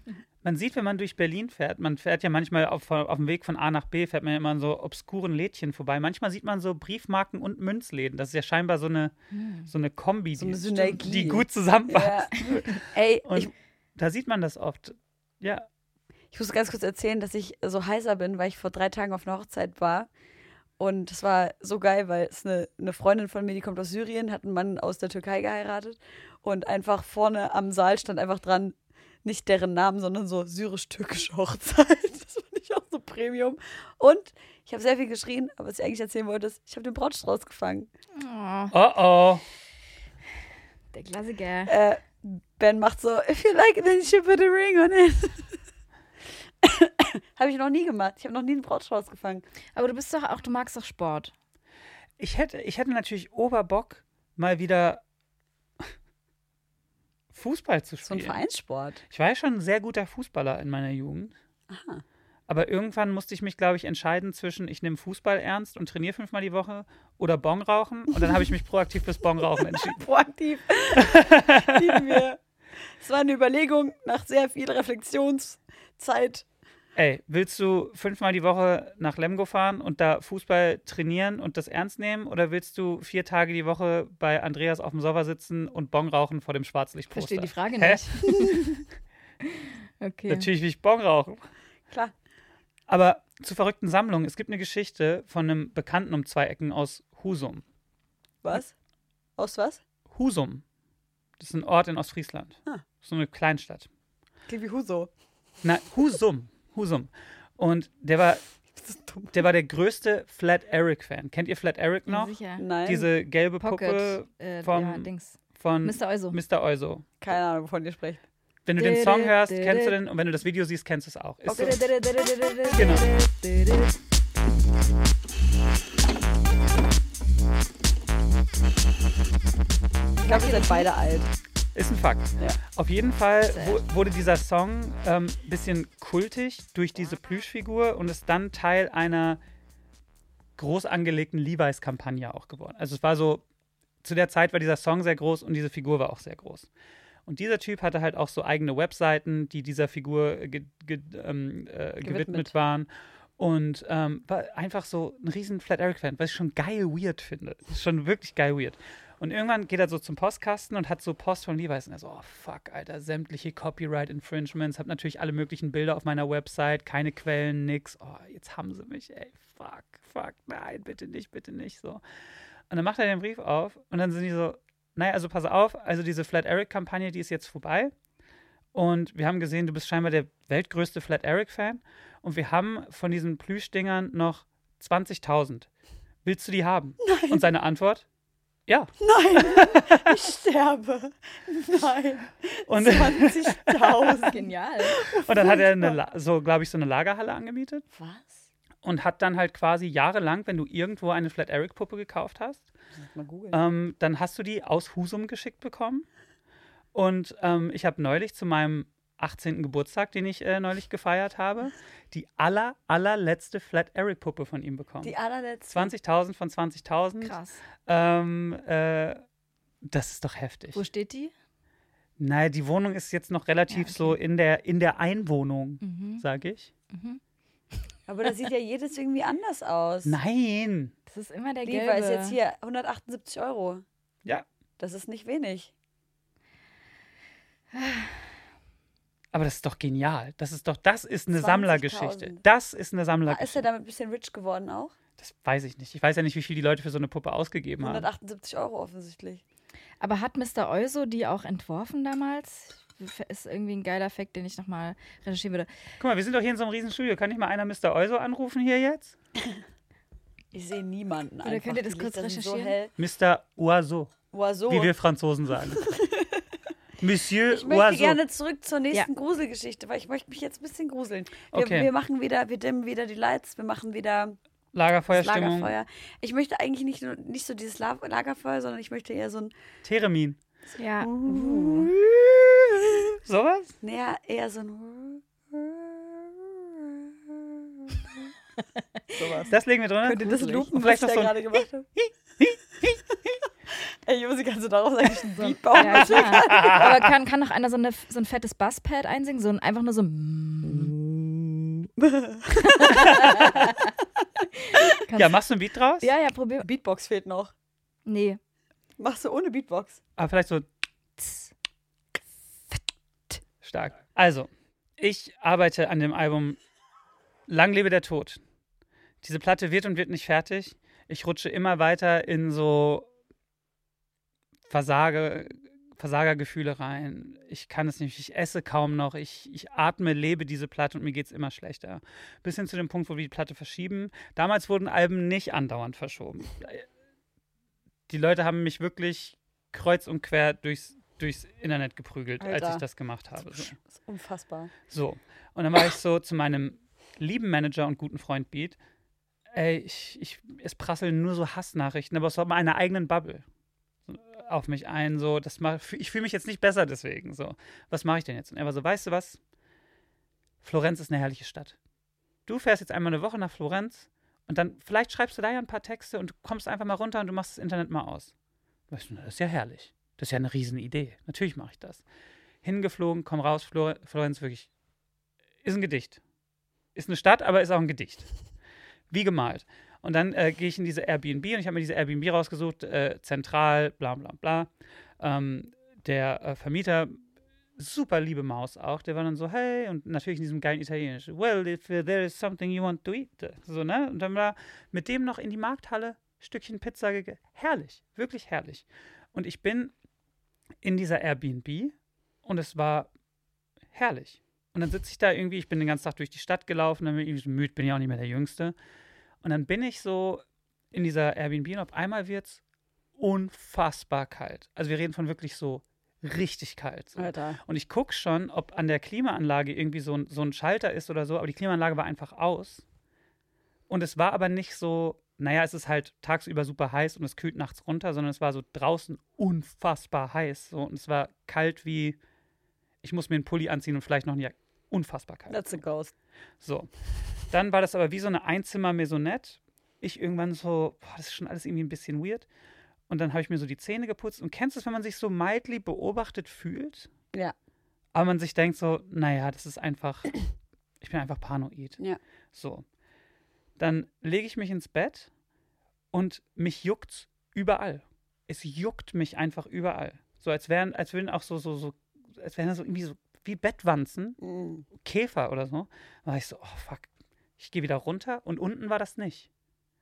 Man sieht, wenn man durch Berlin fährt, man fährt ja manchmal auf, auf dem Weg von A nach B, fährt man ja immer an so obskuren Lädchen vorbei. Manchmal sieht man so Briefmarken und Münzläden. Das ist ja scheinbar so eine, so eine Kombi, So eine die, Synergie. die gut zusammenpasst. Ja. Ey, Und ich, da sieht man das oft. Ja, ich muss ganz kurz erzählen, dass ich so heißer bin, weil ich vor drei Tagen auf einer Hochzeit war. Und es war so geil, weil es eine, eine Freundin von mir, die kommt aus Syrien, hat einen Mann aus der Türkei geheiratet. Und einfach vorne am Saal stand einfach dran, nicht deren Namen, sondern so syrisch-türkische Hochzeit. Das fand ich auch so Premium. Und ich habe sehr viel geschrien, aber was ich eigentlich erzählen wollte, ist, ich habe den Brautstrauß gefangen. Oh, oh oh. der Klassiker. Äh, ben macht so, if you like it, then you should put a ring on it. habe ich noch nie gemacht. Ich habe noch nie einen Brautstrauß gefangen. Aber du bist doch auch, du magst doch Sport. Ich hätte, ich hätte natürlich Oberbock, mal wieder Fußball zu So ein spielen. Vereinssport. Ich war ja schon ein sehr guter Fußballer in meiner Jugend. Aha. Aber irgendwann musste ich mich, glaube ich, entscheiden zwischen, ich nehme Fußball ernst und trainiere fünfmal die Woche oder Bon rauchen. Und dann habe ich mich proaktiv fürs Bon rauchen entschieden. Proaktiv. Lieben wir. Es war eine Überlegung nach sehr viel Reflexionszeit. Ey, willst du fünfmal die Woche nach Lemgo fahren und da Fußball trainieren und das ernst nehmen? Oder willst du vier Tage die Woche bei Andreas auf dem Sofa sitzen und Bon rauchen vor dem Schwarzlichtposter? Verstehe die Frage Hä? nicht. okay. Natürlich will ich Bon rauchen. Klar. Aber zu verrückten Sammlungen. Es gibt eine Geschichte von einem Bekannten um zwei Ecken aus Husum. Was? Aus was? Husum. Das ist ein Ort in Ostfriesland. Ah. So eine Kleinstadt. Klingt wie Huso. Na, Husum. Husum. Und der war, der war der größte Flat Eric-Fan. Kennt ihr Flat Eric noch? sicher. Nein. Diese gelbe Puppe Pocket. Äh, vom- ja, Dings. von Mr. Euso. Mr. Euso. Keine Ahnung, wovon ihr sprecht. Wenn du den Song hörst, kennst du den und wenn du das Video siehst, kennst du es auch. Ist so. Genau. Ich glaube, ihr seid beide alt. Ist ein Fakt. Ja. Auf jeden Fall wurde dieser Song ein ähm, bisschen kultig durch diese Plüschfigur und ist dann Teil einer groß angelegten Levi's-Kampagne auch geworden. Also es war so, zu der Zeit war dieser Song sehr groß und diese Figur war auch sehr groß. Und dieser Typ hatte halt auch so eigene Webseiten, die dieser Figur ge ge ähm, äh, gewidmet. Gewidmet. waren. Und ähm, war einfach so ein riesen Flat Eric-Fan, was ich schon geil weird finde. Ist schon wirklich geil weird. Und irgendwann geht er so zum Postkasten und hat so Post von Levi's und er so, oh fuck, Alter, sämtliche Copyright Infringements, hab natürlich alle möglichen Bilder auf meiner Website, keine Quellen, nix. Oh, jetzt haben sie mich, ey, fuck, fuck, nein, bitte nicht, bitte nicht, so. Und dann macht er den Brief auf und dann sind die so, naja, also pass auf, also diese Flat Eric-Kampagne, die ist jetzt vorbei. Und wir haben gesehen, du bist scheinbar der weltgrößte Flat Eric-Fan. Und wir haben von diesen Plüschdingern noch 20.000. Willst du die haben? Nein. Und seine Antwort? Ja. Nein, ich sterbe. Nein. Und, 20.000. Genial. und dann hat er eine, so, glaube ich, so eine Lagerhalle angemietet Was? und hat dann halt quasi jahrelang, wenn du irgendwo eine Flat Eric-Puppe gekauft hast, ähm, dann hast du die aus Husum geschickt bekommen. Und ähm, ich habe neulich zu meinem 18. Geburtstag, den ich äh, neulich gefeiert habe, die aller, allerletzte Flat Eric-Puppe von ihm bekommen. Die allerletzte. 20.000 von 20.000. Krass. Ähm, äh, das ist doch heftig. Wo steht die? Nein, die Wohnung ist jetzt noch relativ Ja, okay. so in der, in der Einwohnung, Mhm. sage ich. Aber das sieht ja jedes irgendwie anders aus. Nein. Das ist immer der Lieber gelbe. ist jetzt hier 178 Euro. Ja. Das ist nicht wenig. Aber das ist doch genial. Das ist doch, das ist eine 20.000. Sammlergeschichte. Das ist eine Ah, Ist er Sammlergeschichte. damit ein bisschen rich geworden auch? Das weiß ich nicht. Ich weiß ja nicht, wie viel die Leute für so eine Puppe ausgegeben haben. 178 Euro offensichtlich. Aber hat Mr. Euso die auch entworfen damals? Ist irgendwie ein geiler Fakt, den ich nochmal recherchieren würde. Guck mal, wir sind doch hier in so einem riesen Studio. Kann nicht mal einer Mr. Euso anrufen hier jetzt? Ich sehe niemanden Oder einfach. könnt ihr das kurz so recherchieren? hell. Mr. Oiseau, Oiseau. wie wir Franzosen sagen. Monsieur Ich möchte Oiseau. gerne zurück zur nächsten Gruselgeschichte, weil ich möchte mich jetzt ein bisschen gruseln. Wir, Okay. wir machen wieder, wir dimmen wieder die Lights, wir machen wieder Lagerfeuerstimmung. Lagerfeuer. Ich möchte eigentlich nicht, nur, nicht so dieses La Lagerfeuer, sondern ich möchte eher so ein, Theremin. Ja. Uh. Sowas? naja, eher so ein. Sowas. Das legen wir drin. Könnt ihr das Und was vielleicht ich da gerade gemacht habe? Ey, Josi, kannst du daraus eigentlich einen Beat bauen? Ja, klar. Aber kann, kann noch einer so, eine, so ein fettes Basspad einsingen? So ein, einfach nur so. Ja, machst du ein Beat draus? ja, ja, probier. Beatbox fehlt noch. Nee. Machst du ohne Beatbox? Aber vielleicht so stark. Also, ich arbeite an dem Album Lang lebe der Tod. Diese Platte wird und wird nicht fertig. Ich rutsche immer weiter in so Versage, Versagergefühle rein. Ich kann es nicht, ich esse kaum noch, ich, ich atme, lebe diese Platte und mir geht es immer schlechter. Bis hin zu dem Punkt, wo wir die Platte verschieben. Damals wurden Alben nicht andauernd verschoben. Die Leute haben mich wirklich kreuz und quer durchs, durchs Internet geprügelt, als Alter. ich das gemacht habe. So. Das ist unfassbar. So. Und dann war ich so zu meinem lieben Manager und guten Freund Beat. Ey, ich, ich, es prasseln nur so Hassnachrichten, aber aus meiner eigenen Bubble auf mich ein. So, das mach, ich fühle mich jetzt nicht besser deswegen. So, was mache ich denn jetzt? Und er war so, weißt du was? Florenz ist eine herrliche Stadt. Du fährst jetzt einmal eine Woche nach Florenz und dann vielleicht schreibst du da ja ein paar Texte und du kommst einfach mal runter und du machst das Internet mal aus. Weißt du, das ist ja herrlich. Das ist ja eine Riesenidee. Natürlich mache ich das. Hingeflogen, komm raus, Flor Florenz wirklich ist ein Gedicht. Ist eine Stadt, aber ist auch ein Gedicht. Wie gemalt. Und dann äh, gehe ich in diese Airbnb und ich habe mir diese Airbnb rausgesucht, äh, zentral, bla bla bla. Ähm, der äh, Vermieter, super liebe Maus auch, der war dann so, hey, und natürlich in diesem geilen Italienisch, well, if there is something you want to eat. So, ne? Und dann war mit dem noch in die Markthalle Stückchen Pizza gegessen. Herrlich, wirklich herrlich. Und ich bin in dieser Airbnb und es war herrlich. Und dann sitze ich da irgendwie, ich bin den ganzen Tag durch die Stadt gelaufen, dann bin ich müde, bin ja auch nicht mehr der Jüngste. Und dann bin ich so in dieser Airbnb und auf einmal wird es unfassbar kalt. Also wir reden von wirklich so richtig kalt. So. Alter. Und ich gucke schon, ob an der Klimaanlage irgendwie so ein, so ein Schalter ist oder so, aber die Klimaanlage war einfach aus. Und es war aber nicht so, naja, es ist halt tagsüber super heiß und es kühlt nachts runter, sondern es war so draußen unfassbar heiß. So. Und es war kalt wie, ich muss mir einen Pulli anziehen und vielleicht noch eine Jacke. Unfassbar kalt. That's a ghost. So. Dann war das aber wie so eine Einzimmer-Maisonette. Ich irgendwann so, boah, das ist schon alles irgendwie ein bisschen weird. Und dann habe ich mir so die Zähne geputzt. Und kennst du es, wenn man sich so mildly beobachtet fühlt? Ja. Aber man sich denkt so, naja, das ist einfach, ich bin einfach paranoid. Ja. So. Dann lege ich mich ins Bett und mich juckt's überall. Es juckt mich einfach überall. So als wären, als würden auch so, so, so, als wären das so irgendwie so wie Bettwanzen, Mm. Käfer oder so. Da war ich so, oh fuck. Ich gehe wieder runter und unten war das nicht.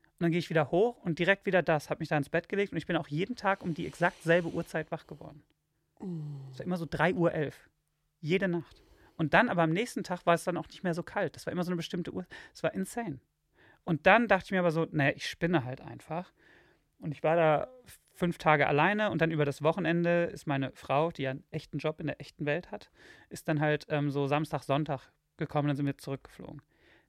Und dann gehe ich wieder hoch und direkt wieder das. Habe mich da ins Bett gelegt und ich bin auch jeden Tag um die exakt selbe Uhrzeit wach geworden. Es war immer so 3 Uhr 11. Jede Nacht. Und dann, aber am nächsten Tag war es dann auch nicht mehr so kalt. Das war immer so eine bestimmte Uhr. Es war insane. Und dann dachte ich mir aber so, naja, ich spinne halt einfach. Und ich war da fünf Tage alleine und dann über das Wochenende ist meine Frau, die ja einen echten Job in der echten Welt hat, ist dann halt ähm, so Samstag, Sonntag gekommen, dann sind wir zurückgeflogen.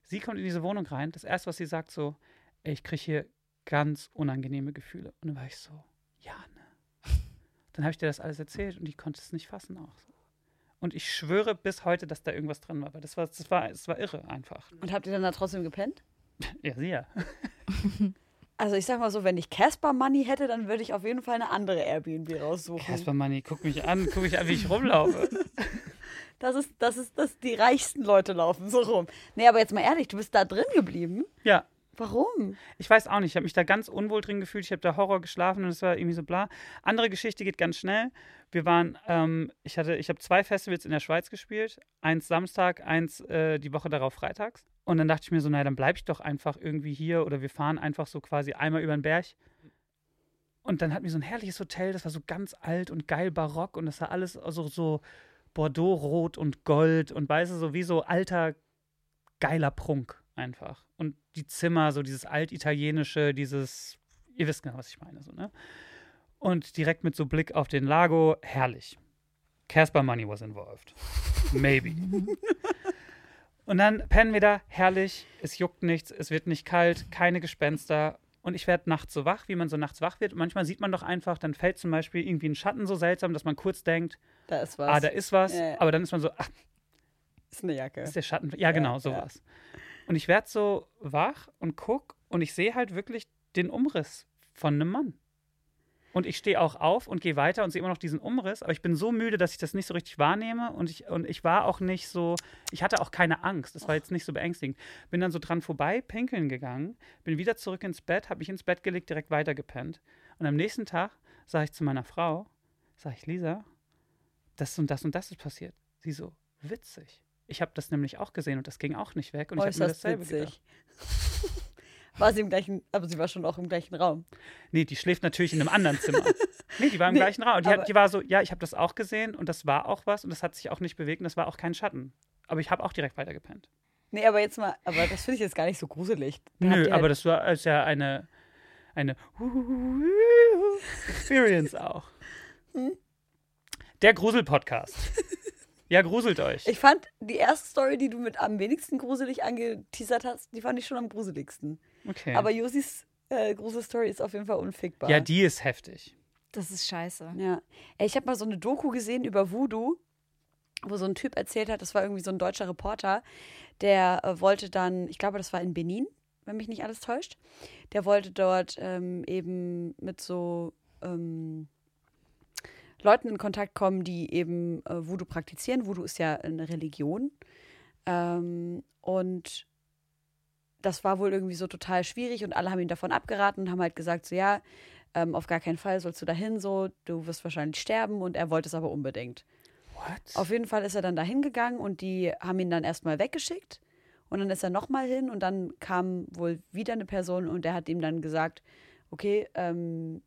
Sie kommt in diese Wohnung rein. Das erste, was sie sagt, so, ey, ich kriege hier ganz unangenehme Gefühle. Und dann war ich so, ja, ne. Dann habe ich dir das alles erzählt und ich konnte es nicht fassen auch. Und ich schwöre bis heute, dass da irgendwas drin war. Weil das war, das war, das war irre einfach. Und habt ihr dann da trotzdem gepennt? Ja, sie ja. Also ich sag mal so, wenn ich Casper Money hätte, dann würde ich auf jeden Fall eine andere Airbnb raussuchen. Casper Money, guck mich an, guck mich an, wie ich rumlaufe. Das ist, das ist, das die reichsten Leute laufen so rum. Nee, aber jetzt mal ehrlich, du bist da drin geblieben. Ja, Warum? ich weiß auch nicht. Ich habe mich da ganz unwohl drin gefühlt. Ich habe da Horror geschlafen und es war irgendwie so bla. Andere Geschichte geht ganz schnell. Wir waren, ähm, ich hatte, ich habe zwei Festivals in der Schweiz gespielt. Eins Samstag, eins äh, die Woche darauf freitags. Und dann dachte ich mir so, naja, dann bleibe ich doch einfach irgendwie hier oder wir fahren einfach so quasi einmal über den Berg. Und dann hatten wir so ein herrliches Hotel, das war so ganz alt und geil barock und das war alles also so Bordeaux-Rot und Gold und weißt du, so wie so alter, geiler Prunk einfach. Und die Zimmer, so dieses altitalienische, dieses, ihr wisst genau, was ich meine, so, ne? Und direkt mit so Blick auf den Lago, herrlich. Casper Money was involved. Maybe. Und dann pennen wir da, herrlich, es juckt nichts, es wird nicht kalt, keine Gespenster. Und ich werde nachts so wach, wie man so nachts wach wird. Und manchmal sieht man doch einfach, dann fällt zum Beispiel irgendwie ein Schatten so seltsam, dass man kurz denkt, Da ist was. ah, da ist was. Ja, ja. Aber dann ist man so, ach, ist eine Jacke. ist der Schatten. Ja, genau, ja. sowas. Und ich werde so wach und guck und ich sehe halt wirklich den Umriss von einem Mann. Und ich stehe auch auf und gehe weiter und sehe immer noch diesen Umriss, aber ich bin so müde, dass ich das nicht so richtig wahrnehme und ich, und ich war auch nicht so, ich hatte auch keine Angst, das war jetzt nicht so beängstigend. Bin dann so dran vorbei, pinkeln gegangen, bin wieder zurück ins Bett, habe mich ins Bett gelegt, direkt weitergepennt. Und am nächsten Tag sage ich zu meiner Frau, sage ich, Lisa, das und das und das ist passiert. Sie so, witzig. Ich habe das nämlich auch gesehen und das ging auch nicht weg und ich habe mir Äußerst dasselbe gedacht. War sie im gleichen, aber sie war schon auch im gleichen Raum. Nee, die schläft natürlich in einem anderen Zimmer. nee, die war im Nee, gleichen Raum. Und die, hat, die war so, ja, ich habe das auch gesehen und das war auch was und das hat sich auch nicht bewegt und das war auch kein Schatten. Aber ich habe auch direkt weitergepennt. Nee, aber jetzt mal, aber das finde ich jetzt gar nicht so gruselig. Da Nö, ihr aber halt, das war ist ja eine, eine Experience auch. Der Grusel-Podcast. Ja, gruselt euch. Ich fand die erste Story, die du mit am wenigsten gruselig angeteasert hast, die fand ich schon am gruseligsten. Okay. Aber Josis äh, Grusel-Story ist auf jeden Fall unfickbar. ja, die ist heftig. Das ist scheiße. Ja. Ey, ich habe mal so eine Doku gesehen über Voodoo, wo so ein Typ erzählt hat, das war irgendwie so ein deutscher Reporter, der äh, wollte dann, ich glaube, das war in Benin, wenn mich nicht alles täuscht, der wollte dort ähm, eben mit so ähm, Leuten in Kontakt kommen, die eben äh, Voodoo praktizieren. Voodoo ist ja eine Religion. Ähm, und das war wohl irgendwie so total schwierig und alle haben ihn davon abgeraten und haben halt gesagt, so ja, ähm, auf gar keinen Fall sollst du dahin so, du wirst wahrscheinlich sterben und er wollte es aber unbedingt. What? Auf jeden Fall ist er dann dahin gegangen und die haben ihn dann erstmal weggeschickt und dann ist er nochmal hin und dann kam wohl wieder eine Person und der hat ihm dann gesagt, okay, ähm,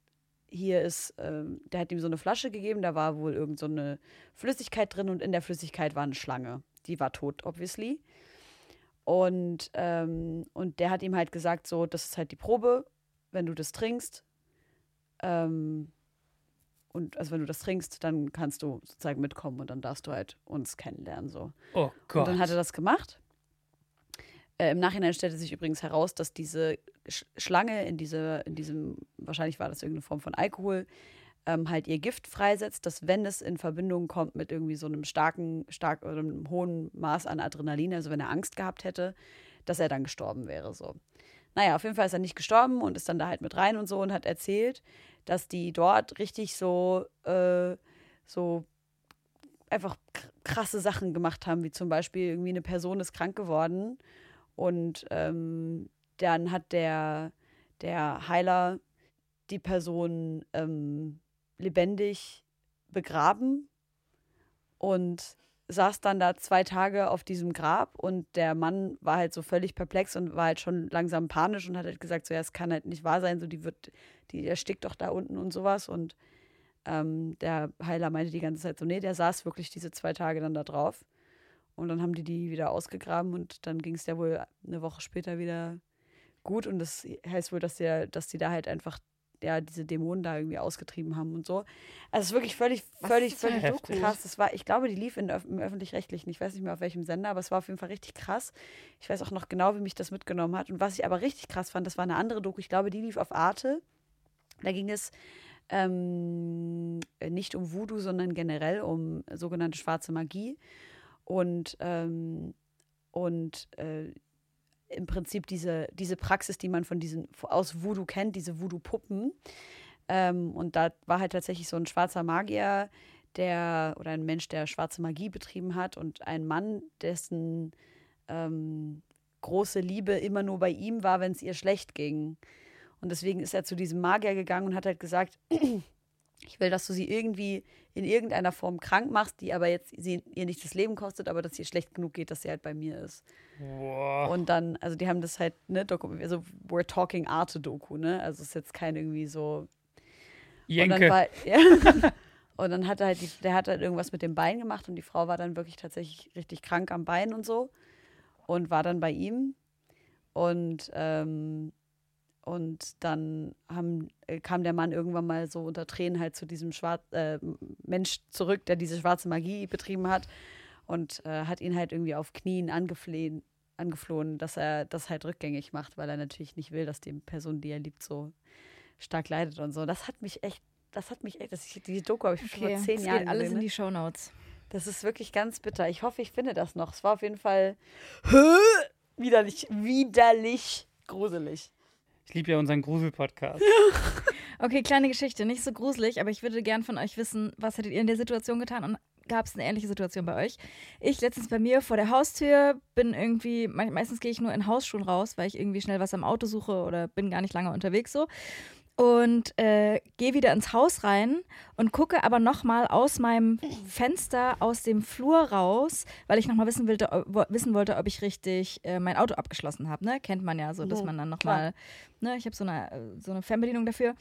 hier ist, ähm, der hat ihm so eine Flasche gegeben, da war wohl irgend so eine Flüssigkeit drin und in der Flüssigkeit war eine Schlange. Die war tot, obviously. Und, ähm, und der hat ihm halt gesagt, so, das ist halt die Probe, wenn du das trinkst. Ähm, und also wenn du das trinkst, dann kannst du sozusagen mitkommen und dann darfst du halt uns kennenlernen. So. Oh Gott. Und dann hat er das gemacht. Äh, Im Nachhinein stellte sich übrigens heraus, dass diese Sch Schlange in, diese, in diesem, wahrscheinlich war das irgendeine Form von Alkohol, ähm, halt ihr Gift freisetzt, dass wenn es in Verbindung kommt mit irgendwie so einem starken, stark oder einem hohen Maß an Adrenalin, also wenn er Angst gehabt hätte, dass er dann gestorben wäre. So. Naja, auf jeden Fall ist er nicht gestorben und ist dann da halt mit rein und so und hat erzählt, dass die dort richtig so, äh, so einfach krasse Sachen gemacht haben, wie zum Beispiel irgendwie eine Person ist krank geworden und ähm, dann hat der, der Heiler die Person ähm, lebendig begraben und saß dann da zwei Tage auf diesem Grab und der Mann war halt so völlig perplex und war halt schon langsam panisch und hat halt gesagt, so ja, es kann halt nicht wahr sein, so die wird, die erstickt doch da unten und sowas und ähm, der Heiler meinte die ganze Zeit so, nee, der saß wirklich diese zwei Tage dann da drauf und dann haben die die wieder ausgegraben und dann ging es ja wohl eine Woche später wieder gut und das heißt wohl, dass der, dass die da halt einfach ja, diese Dämonen da irgendwie ausgetrieben haben und so. Also es ist wirklich völlig, Was völlig, völlig Doku? krass. Das war, ich glaube, die lief in, im öffentlich-rechtlichen, ich weiß nicht mehr auf welchem Sender, aber es war auf jeden Fall richtig krass. Ich weiß auch noch genau, wie mich das mitgenommen hat. Und was ich aber richtig krass fand, das war eine andere Doku, ich glaube, die lief auf Arte. Da ging es ähm, nicht um Voodoo, sondern generell um sogenannte schwarze Magie. Und, ähm, und äh, im Prinzip diese, diese Praxis, die man von diesen aus Voodoo kennt, diese Voodoo-Puppen. Ähm, und da war halt tatsächlich so ein schwarzer Magier, der oder ein Mensch, der schwarze Magie betrieben hat und ein Mann, dessen ähm, große Liebe immer nur bei ihm war, wenn es ihr schlecht ging. Und deswegen ist er zu diesem Magier gegangen und hat halt gesagt, ich will, dass du sie irgendwie in irgendeiner Form krank machst, die aber jetzt sie, ihr nicht das Leben kostet, aber dass ihr schlecht genug geht, dass sie halt bei mir ist. Wow. Und dann, also die haben das halt, ne, Doku, also We're Talking Arte Doku, ne? Also es ist jetzt kein irgendwie so. Und dann Jenke. war, ja. Und dann hat er halt, die, der hat halt irgendwas mit dem Bein gemacht und die Frau war dann wirklich tatsächlich richtig krank am Bein und so und war dann bei ihm. Und, ähm, und dann haben, äh, kam der Mann irgendwann mal so unter Tränen halt zu diesem Schwarz, äh, Mensch zurück, der diese schwarze Magie betrieben hat und äh, hat ihn halt irgendwie auf Knien angeflehen, angeflohen, dass er das halt rückgängig macht, weil er natürlich nicht will, dass die Person, die er liebt, so stark leidet und so. Das hat mich echt, das hat mich echt, das, ich, die Doku habe ich Okay, vor zehn das Jahren geht alles gesehen. in ne? die Shownotes. Das ist wirklich ganz bitter. Ich hoffe, ich finde das noch. Es war auf jeden Fall widerlich, widerlich, gruselig. Ich liebe ja unseren Grusel-Podcast. Okay, kleine Geschichte, nicht so gruselig, aber ich würde gern von euch wissen, was hättet ihr in der Situation getan und gab es eine ähnliche Situation bei euch? Ich letztens bei mir vor der Haustür bin irgendwie, me- meistens gehe ich nur in Hausschuhen raus, weil ich irgendwie schnell was am Auto suche oder bin gar nicht lange unterwegs so. Und äh, gehe wieder ins Haus rein und gucke aber nochmal aus meinem Fenster aus dem Flur raus, weil ich nochmal wissen, wollte, ob- wissen wollte, ob ich richtig äh, mein Auto abgeschlossen habe. Ne? Kennt man ja so, dass Mhm, man dann nochmal, ne, ich habe so eine, so eine Fernbedienung dafür.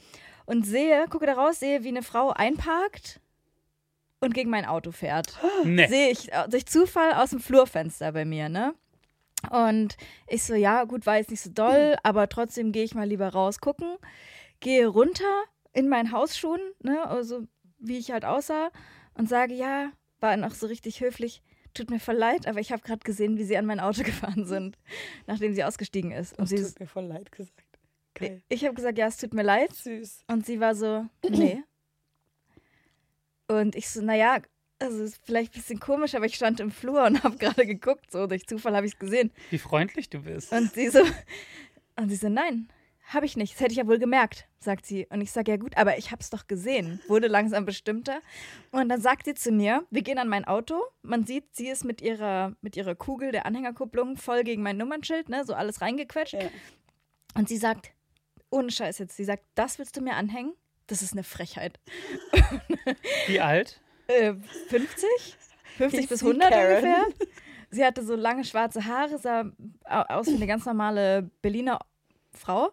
Und sehe, gucke da raus, sehe, wie eine Frau einparkt und gegen mein Auto fährt Nee. sehe ich äh, durch Zufall aus dem Flurfenster bei mir, ne? Und ich so, ja, gut, war jetzt nicht so doll, aber trotzdem gehe ich mal lieber raus gucken. Gehe runter in meinen Hausschuhen, ne, also wie ich halt aussah, und sage, ja, war noch so richtig höflich, tut mir voll leid, aber ich habe gerade gesehen, wie sie an mein Auto gefahren sind, nachdem sie ausgestiegen ist. Und sie, tut mir voll leid gesagt. Geil. ich habe gesagt, ja, es tut mir leid. Süß. Und sie war so, nee. Und ich so, naja, also ist vielleicht ein bisschen komisch, aber ich stand im Flur und habe gerade geguckt, so durch Zufall habe ich es gesehen. Wie freundlich du bist. Und sie so, und sie so, nein, habe ich nicht. Das hätte ich ja wohl gemerkt, sagt sie. Und ich sage, ja gut, aber ich habe es doch gesehen. Wurde langsam bestimmter. Und dann sagt sie zu mir, wir gehen an mein Auto. Man sieht, sie ist mit ihrer, mit ihrer Kugel der Anhängerkupplung voll gegen mein Nummernschild, ne, so alles reingequetscht. Ja. Und sie sagt, ohne Scheiß jetzt, sie sagt, das willst du mir anhängen? Das ist eine Frechheit. Wie alt? Äh, 50? 50 bis Sie 100 Karen. ungefähr. Sie hatte so lange schwarze Haare, sah au- aus wie eine ganz normale Berliner Frau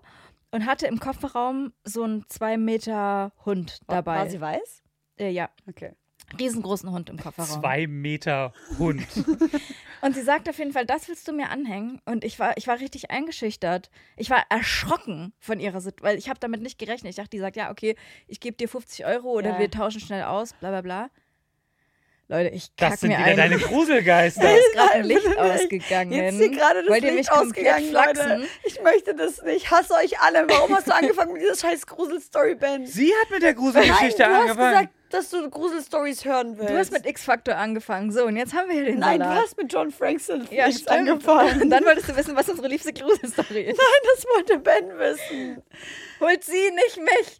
und hatte im Kofferraum so einen zwei Meter Hund dabei. War sie weiß? Äh, ja, Okay. riesengroßen Hund im Kofferraum. Zwei Meter Hund. Und sie sagt auf jeden Fall, das willst du mir anhängen. Und ich war, ich war richtig eingeschüchtert. Ich war erschrocken von ihrer Situation, weil ich habe damit nicht gerechnet. Ich dachte, die sagt, ja, okay, ich gebe dir 50 Euro oder Ja. wir tauschen schnell aus, bla bla bla. Leute, ich Das kack sind mir wieder ein. deine Gruselgeister. Da ist gerade ein Nein, Licht ausgegangen. Jetzt ist gerade das Wollt ihr Licht mich ausgegangen, Leute. Ich möchte das nicht. Ich hasse euch alle. Warum hast du angefangen mit dieser scheiß Gruselstory, Ben? Sie hat mit der Nein, Gruselgeschichte du hast angefangen. gesagt, dass du Gruselstories hören willst. Du hast mit X-Factor angefangen. So, und jetzt haben wir hier den Nein, du Salat. hast mit John Frankston ja, angefangen. Und dann wolltest du wissen, was unsere liebste Gruselstory ist. Nein, das wollte Ben wissen. Holt sie, nicht mich.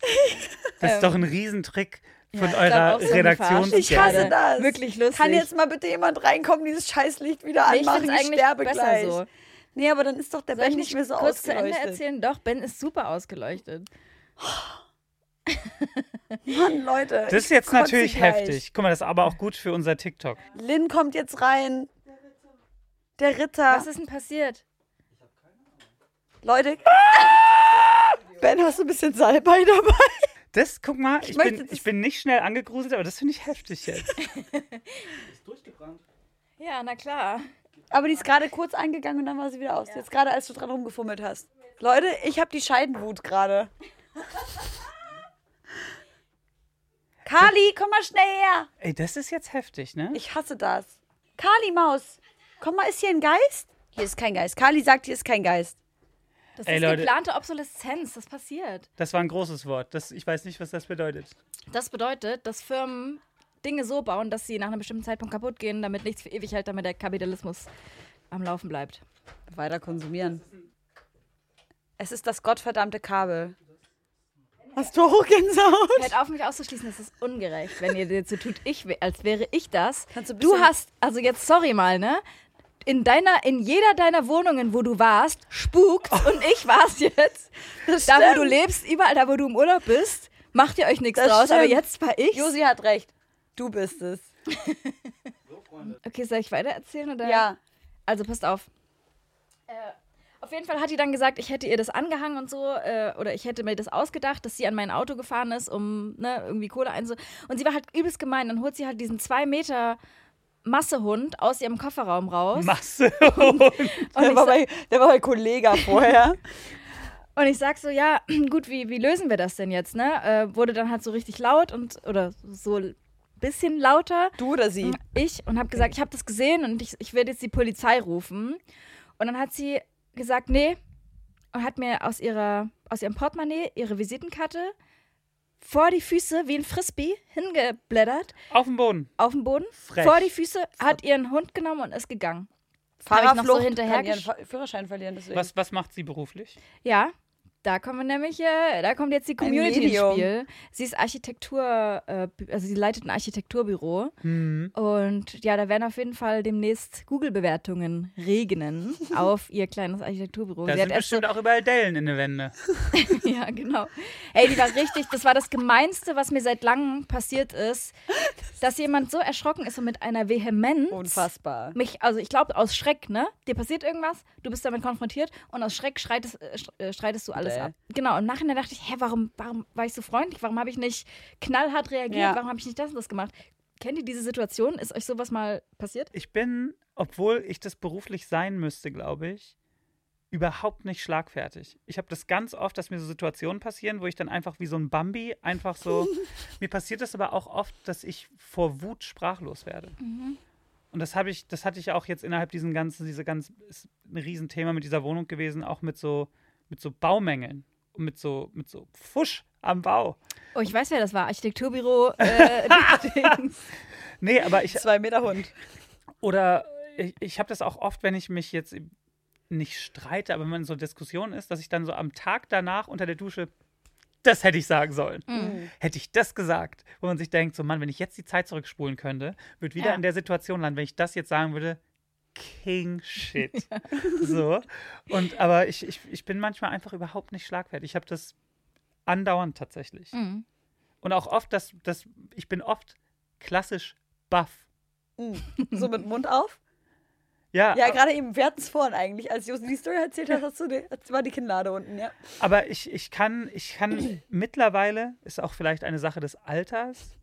Das ist Ähm, doch ein Riesentrick von Ja, ich eurer so. Verarsche. Ich hasse das. Wirklich lustig. Kann jetzt mal bitte jemand reinkommen, dieses Scheißlicht wieder Nee, ich anmachen? Ich, eigentlich sterbe besser gleich. so. Nee, aber dann ist doch der Soll Ben ich nicht mehr so kurz zu Ende ausgeleuchtet. erzählen? Doch, Ben ist super ausgeleuchtet. Mann, Leute. Das ist ich jetzt natürlich heftig. Guck mal, das ist aber auch gut für unser TikTok. Lynn kommt jetzt rein. Der Ritter. Was ist denn passiert? Leute. Ben, hast du ein bisschen Salbei dabei? Das, guck mal, ich, möchte bin, ich bin nicht schnell angegruselt, aber das finde ich heftig jetzt. Ja, na klar. Aber die ist gerade kurz eingegangen und dann war sie wieder aus. Jetzt gerade, als du dran rumgefummelt hast. Leute, ich habe die Scheidenwut gerade. Kali, komm mal schnell her. Ey, das ist jetzt heftig, ne? Ich hasse das. Kali Maus, komm mal, ist hier ein Geist? Hier ist kein Geist. Kali sagt, hier ist kein Geist. Das Ey, ist Leute. geplante Obsoleszenz. Das passiert. Das war ein großes Wort. Das, ich weiß nicht, was das bedeutet. Das bedeutet, dass Firmen Dinge so bauen, dass sie nach einem bestimmten Zeitpunkt kaputt gehen, damit nichts für ewig hält, damit der Kapitalismus am Laufen bleibt. Weiter konsumieren. Es ist das gottverdammte Kabel. Hast du auch Gänsehaut? Hört auf, mich auszuschließen, das ist ungerecht, wenn ihr jetzt so tut, ich, wär- als wäre ich das. Kannst du hast, also jetzt sorry mal, ne? In deiner, in jeder deiner Wohnungen, wo du warst, spukt und ich war's jetzt. Da, wo du lebst, überall da, wo du im Urlaub bist, macht ihr euch nichts Das draus, aber stimmt. jetzt war ich. Josi hat recht. Du bist es. Okay, soll ich weiter erzählen oder? Ja. Also passt auf. Äh, auf jeden Fall hat die dann gesagt, ich hätte ihr das angehangen und so, äh, oder ich hätte mir das ausgedacht, dass sie an mein Auto gefahren ist, um ne, irgendwie Kohle einzu. Und sie war halt übelst gemein. Dann holt sie halt diesen zwei Meter Massehund aus ihrem Kofferraum raus. Masse. und, Der ich war, bei, der war bei Kollega vorher. und ich sag so, ja, gut, wie, wie lösen wir das denn jetzt, ne? Äh, wurde dann halt so richtig laut und, oder so ein bisschen lauter. Du oder sie? ich und habe gesagt, ich habe das gesehen und ich, ich werde jetzt die Polizei rufen. Und dann hat sie gesagt, nee, und hat mir aus, ihrer, aus ihrem Portemonnaie ihre Visitenkarte vor die Füße wie ein Frisbee hingeblättert Auf dem Boden. auf dem Boden, Frech. vor die Füße, hat ihren Hund genommen und ist gegangen. Hab ich noch so Fahrerflucht hinterher kann ihren Führerschein verlieren. Deswegen. Was, was macht sie beruflich? Ja, da kommen wir nämlich, äh, da kommt jetzt die Community ins. Spiel. Sie ist Architektur, äh, also sie leitet ein Architekturbüro. Hm. Und ja, da werden auf jeden Fall demnächst Google-Bewertungen regnen auf ihr kleines Architekturbüro. Da Sie sind hat erst so, bestimmt auch überall Dellen in den Wänden. ja, genau. Ey, die war richtig, das war das Gemeinste, was mir seit langem passiert ist, dass jemand so erschrocken ist und mit einer Vehemenz Unfassbar. mich, also ich glaube aus Schreck, ne? Dir passiert irgendwas, du bist damit konfrontiert und aus Schreck streitest, äh, sch- äh, streitest du alles Ab. Genau, und im Nachhinein dachte ich, hä, warum, warum war ich so freundlich? Warum habe ich nicht knallhart reagiert? Ja. Warum habe ich nicht das und das gemacht? Kennt ihr diese Situation? Ist euch sowas mal passiert? Ich bin, obwohl ich das beruflich sein müsste, glaube ich, überhaupt nicht schlagfertig. Ich habe das ganz oft, dass mir so Situationen passieren, wo ich dann einfach wie so ein Bambi einfach so. mir passiert das aber auch oft, dass ich vor Wut sprachlos werde. Und das habe ich, das hatte ich auch jetzt innerhalb diesen ganzen, diese ganz, ist ein Riesenthema mit dieser Wohnung gewesen, auch mit so, mit so Baumängeln und mit so, mit so Fusch am Bau. Oh, ich weiß, wer das war. Architekturbüro. Äh, Dings. Nee, aber ich, Zwei Meter Hund. Oder ich, ich habe das auch oft, wenn ich mich jetzt nicht streite, aber wenn man in so Diskussion ist, dass ich dann so am Tag danach unter der Dusche, das hätte ich sagen sollen. Mhm. Hätte ich das gesagt, wo man sich denkt, so Mann, wenn ich jetzt die Zeit zurückspulen könnte, würde wieder Ja. in der Situation landen, wenn ich das jetzt sagen würde, King Shit. So. Und aber ich, ich, ich bin manchmal einfach überhaupt nicht schlagfertig. Ich habe das andauernd tatsächlich. Mhm. Und auch oft, dass, dass ich bin oft klassisch baff. So mit Mund auf? Ja, Ja, gerade eben, wir hatten es vorhin eigentlich. Als Josi die Story erzählt hat, hast du die, war die Kinnlade unten, ja. aber ich, ich kann, ich kann mittlerweile, ist auch vielleicht eine Sache des Alters,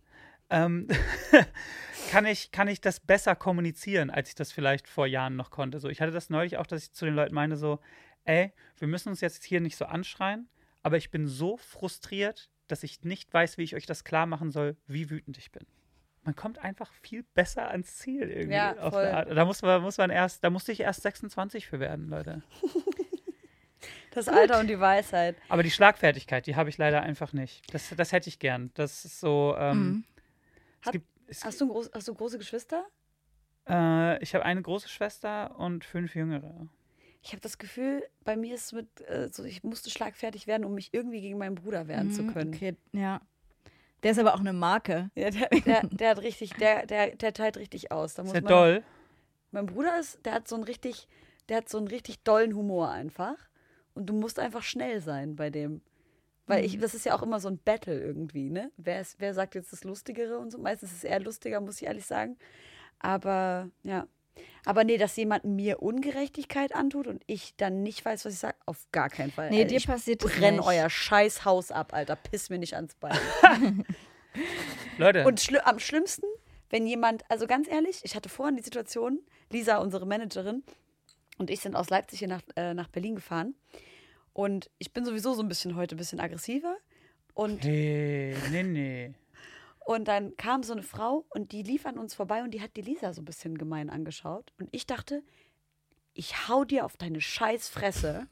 ähm, kann, ich, kann ich das besser kommunizieren, als ich das vielleicht vor Jahren noch konnte. So, ich hatte das neulich auch, dass ich zu den Leuten meine, so, ey, wir müssen uns jetzt hier nicht so anschreien, aber ich bin so frustriert, dass ich nicht weiß, wie ich euch das klar machen soll, wie wütend ich bin. Man kommt einfach viel besser ans Ziel irgendwie. Ja, auf voll. Art. Da muss man, muss man erst, da musste ich erst 26 für werden, Leute. Das Alter und die Weisheit. Aber die Schlagfertigkeit, die habe ich leider einfach nicht. Das, das hätte ich gern. Das ist so. Ähm, Mhm. Es Hat- gibt, es, Hast du, groß, hast du große Geschwister? äh, ich habe eine große Schwester und fünf jüngere. Ich habe das Gefühl, bei mir ist es mit, äh, so, ich musste schlagfertig werden, um mich irgendwie gegen meinen Bruder wehren zu Mhm, können. Okay, ja. Der ist aber auch eine Marke. Ja, der, der, der hat richtig, der, der, der teilt richtig aus. Da muss Sehr man, doll. Mein Bruder ist, der hat so einen richtig, der hat so einen richtig dollen Humor einfach. Und du musst einfach schnell sein bei dem. Weil ich, das ist ja auch immer so ein Battle irgendwie, ne? Wer, ist, wer sagt jetzt das Lustigere und so? Meistens ist es eher lustiger, muss ich ehrlich sagen. Aber ja. Aber nee, dass jemand mir Ungerechtigkeit antut und ich dann nicht weiß, was ich sage, auf gar keinen Fall. Nee, Alter, dir ich passiert das brenn nicht. euer scheiß Haus ab, Alter. Piss mir nicht ans Bein. Leute, Und schli am schlimmsten, wenn jemand, also ganz ehrlich, ich hatte vorhin die Situation, Lisa, unsere Managerin, und ich sind aus Leipzig hier nach, äh, nach Berlin gefahren. Und ich bin sowieso so ein bisschen heute ein bisschen aggressiver. Und, hey, nee, nee. und dann kam so eine Frau und die lief an uns vorbei und die hat die Lisa so ein bisschen gemein angeschaut. Und ich dachte, ich hau dir auf deine scheiß Fresse.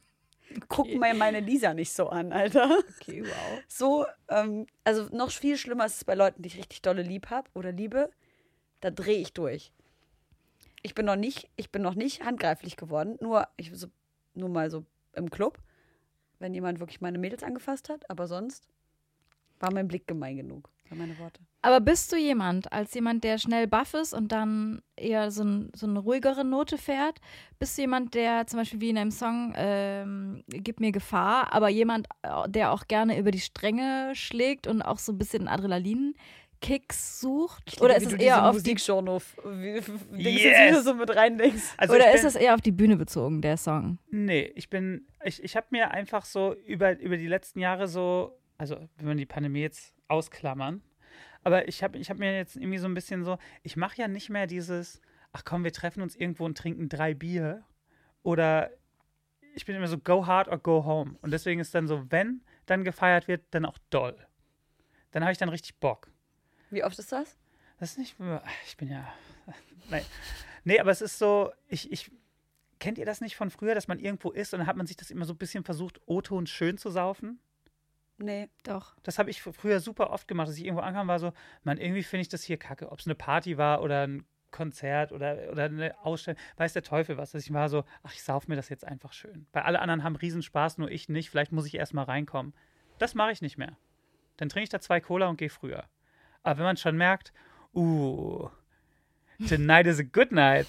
Guck mal meine Lisa nicht so an, Alter. Okay, wow. So, ähm, also noch viel schlimmer ist es bei Leuten, die ich richtig dolle lieb habe oder liebe. Da drehe ich durch. Ich bin noch nicht, ich bin noch nicht handgreiflich geworden. Nur, ich, so, nur mal so im Club, wenn jemand wirklich meine Mädels angefasst hat. Aber sonst war mein Blick gemein genug. Für meine Worte. Aber bist du jemand, als jemand, der schnell baff ist und dann eher so, ein, so eine ruhigere Note fährt? Bist du jemand, der zum Beispiel wie in einem Song ähm, Gib mir Gefahr, aber jemand, äh, der auch gerne über die Stränge schlägt und auch so ein bisschen Adrenalin-Kicks sucht? Oder ist es eher auf die, Musikgenre, wie, wie, Yes! du so mit reindenkst. Also oder ist es eher auf die Bühne bezogen, der Song? Nee, ich bin, ich, ich habe mir einfach so über, über die letzten Jahre so, also wenn wir die Pandemie jetzt ausklammern, aber ich habe ich hab mir jetzt irgendwie so ein bisschen so, ich mache ja nicht mehr dieses, ach komm, wir treffen uns irgendwo und trinken drei Bier oder ich bin immer so go hard or go home und deswegen ist dann so, wenn dann gefeiert wird, dann auch doll. Dann habe ich dann richtig Bock. Wie oft ist das? Das ist nicht. Ich bin ja. Nein. Nee, aber es ist so, ich, ich. Kennt ihr das nicht von früher, dass man irgendwo ist und dann hat man sich das immer so ein bisschen versucht, O-Ton schön zu saufen? Nee. Doch. Das habe ich fr- früher super oft gemacht, dass ich irgendwo ankam, war so, man, irgendwie finde ich das hier kacke. Ob es eine Party war oder ein Konzert oder, oder eine Ausstellung, weiß der Teufel was. Dass ich war so, ach, ich sauf mir das jetzt einfach schön. Weil alle anderen haben Riesenspaß, nur ich nicht. Vielleicht muss ich erst mal reinkommen. Das mache ich nicht mehr. Dann trinke ich da zwei Cola und gehe früher. Aber wenn man schon merkt, uh, tonight is a good night,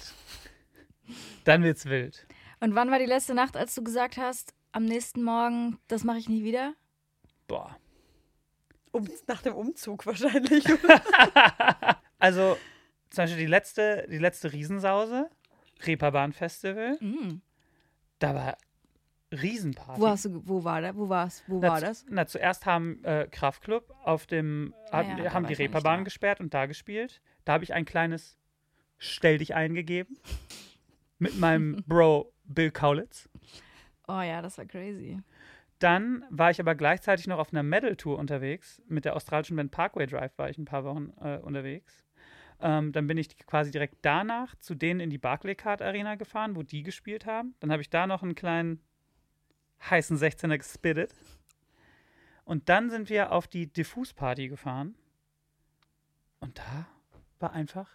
dann wird's wild. Und wann war die letzte Nacht, als du gesagt hast, am nächsten Morgen, das mache ich nie wieder? Boah. Um, nach dem Umzug wahrscheinlich. Also, zum Beispiel die letzte, die letzte Riesensause, Reeperbahn-Festival, Mhm. da war Riesenparty. Wo hast du, wo war das? Wo war's? Wo na, war das? Na, zuerst haben äh, Kraftclub auf dem, Ah hat, ja, haben die Reeperbahn gesperrt und da gespielt. Da habe ich ein kleines Stell dich eingegeben. mit meinem Bro Bill Kaulitz. Oh ja, das war crazy. Dann war ich aber gleichzeitig noch auf einer Metal-Tour unterwegs. Mit der australischen Band Parkway Drive war ich ein paar Wochen äh, unterwegs. Ähm, dann bin ich quasi direkt danach zu denen in die Barclaycard Arena gefahren, wo die gespielt haben. Dann habe ich da noch einen kleinen heißen 16er gespittet. Und dann sind wir auf die Diffus-Party gefahren. Und da war einfach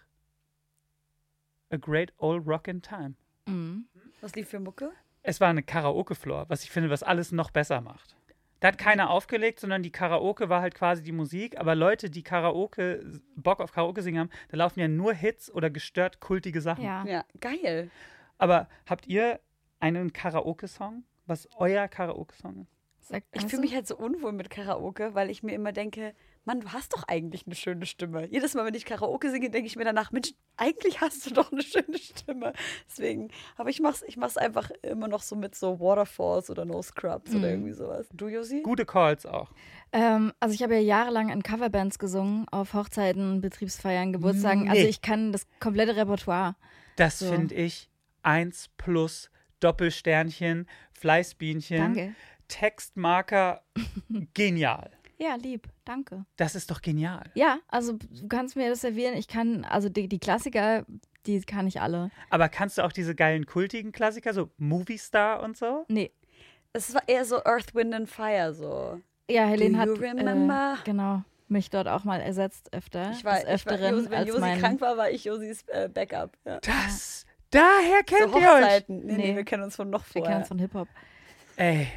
a great old rockin' time. Mhm. Was lief für Mucke? Es war eine Karaoke-Floor, was ich finde, was alles noch besser macht. Da hat keiner aufgelegt, sondern die Karaoke war halt quasi die Musik. Aber Leute, die Karaoke, Bock auf Karaoke singen haben, da laufen ja nur Hits oder gestört kultige Sachen. Ja. Ja, geil. Aber habt ihr einen Karaoke-Song? Was euer Karaoke-Song ist? Sag, Ich fühle du? mich halt so unwohl mit Karaoke, weil ich mir immer denke, Mann, du hast doch eigentlich eine schöne Stimme. Jedes Mal, wenn ich Karaoke singe, denke ich mir danach, Mensch, eigentlich hast du doch eine schöne Stimme. Deswegen, aber ich mach's, ich mach's einfach immer noch so mit so Waterfalls oder No Scrubs oder irgendwie sowas. Du, Josi? Gute Calls auch. Ähm, also ich habe ja jahrelang in Coverbands gesungen, auf Hochzeiten, Betriebsfeiern, Geburtstagen. Also Nee. ich kann das komplette Repertoire. Das So. finde ich 1 plus Doppelsternchen, Fleißbienchen, Danke. Textmarker, genial. Ja, lieb, danke. Das ist doch genial. Ja, also du kannst mir das servieren. Ich kann, also die, die Klassiker, die kann ich alle. Aber kannst du auch diese geilen kultigen Klassiker, so Movie Star und so? Nee. Es war eher so Earth, Wind and Fire, so. Ja, Helene hat? Äh, genau mich dort auch mal ersetzt öfter. Ich war, des ich war Öfteren Josi, wenn Josi krank war, war ich Josis äh, Backup. Ja. Das, daher kennt So ihr euch. Nee, nee, Nee. wir kennen uns von noch Wir kennen vorher. uns von Hip Hop. Ey,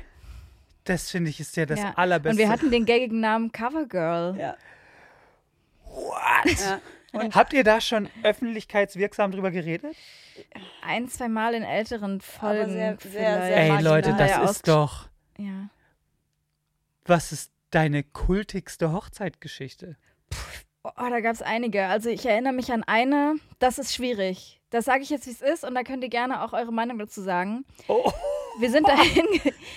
das finde ich ist ja das ja. allerbeste. Und wir hatten den gaggigen Namen Covergirl. Ja. What? Ja. Habt ihr da schon öffentlichkeitswirksam drüber geredet? Ein, zwei Mal in älteren Folgen. sehr- sehr- vielleicht. sehr Ey. Leute, das Ja, ist doch. Ja. Was ist deine kultigste Hochzeitgeschichte? Oh, da gab es einige. Also ich erinnere mich an eine, das ist schwierig. Das sage ich jetzt, wie es ist, und da könnt ihr gerne auch eure Meinung dazu sagen. Oh. Wir sind dahin,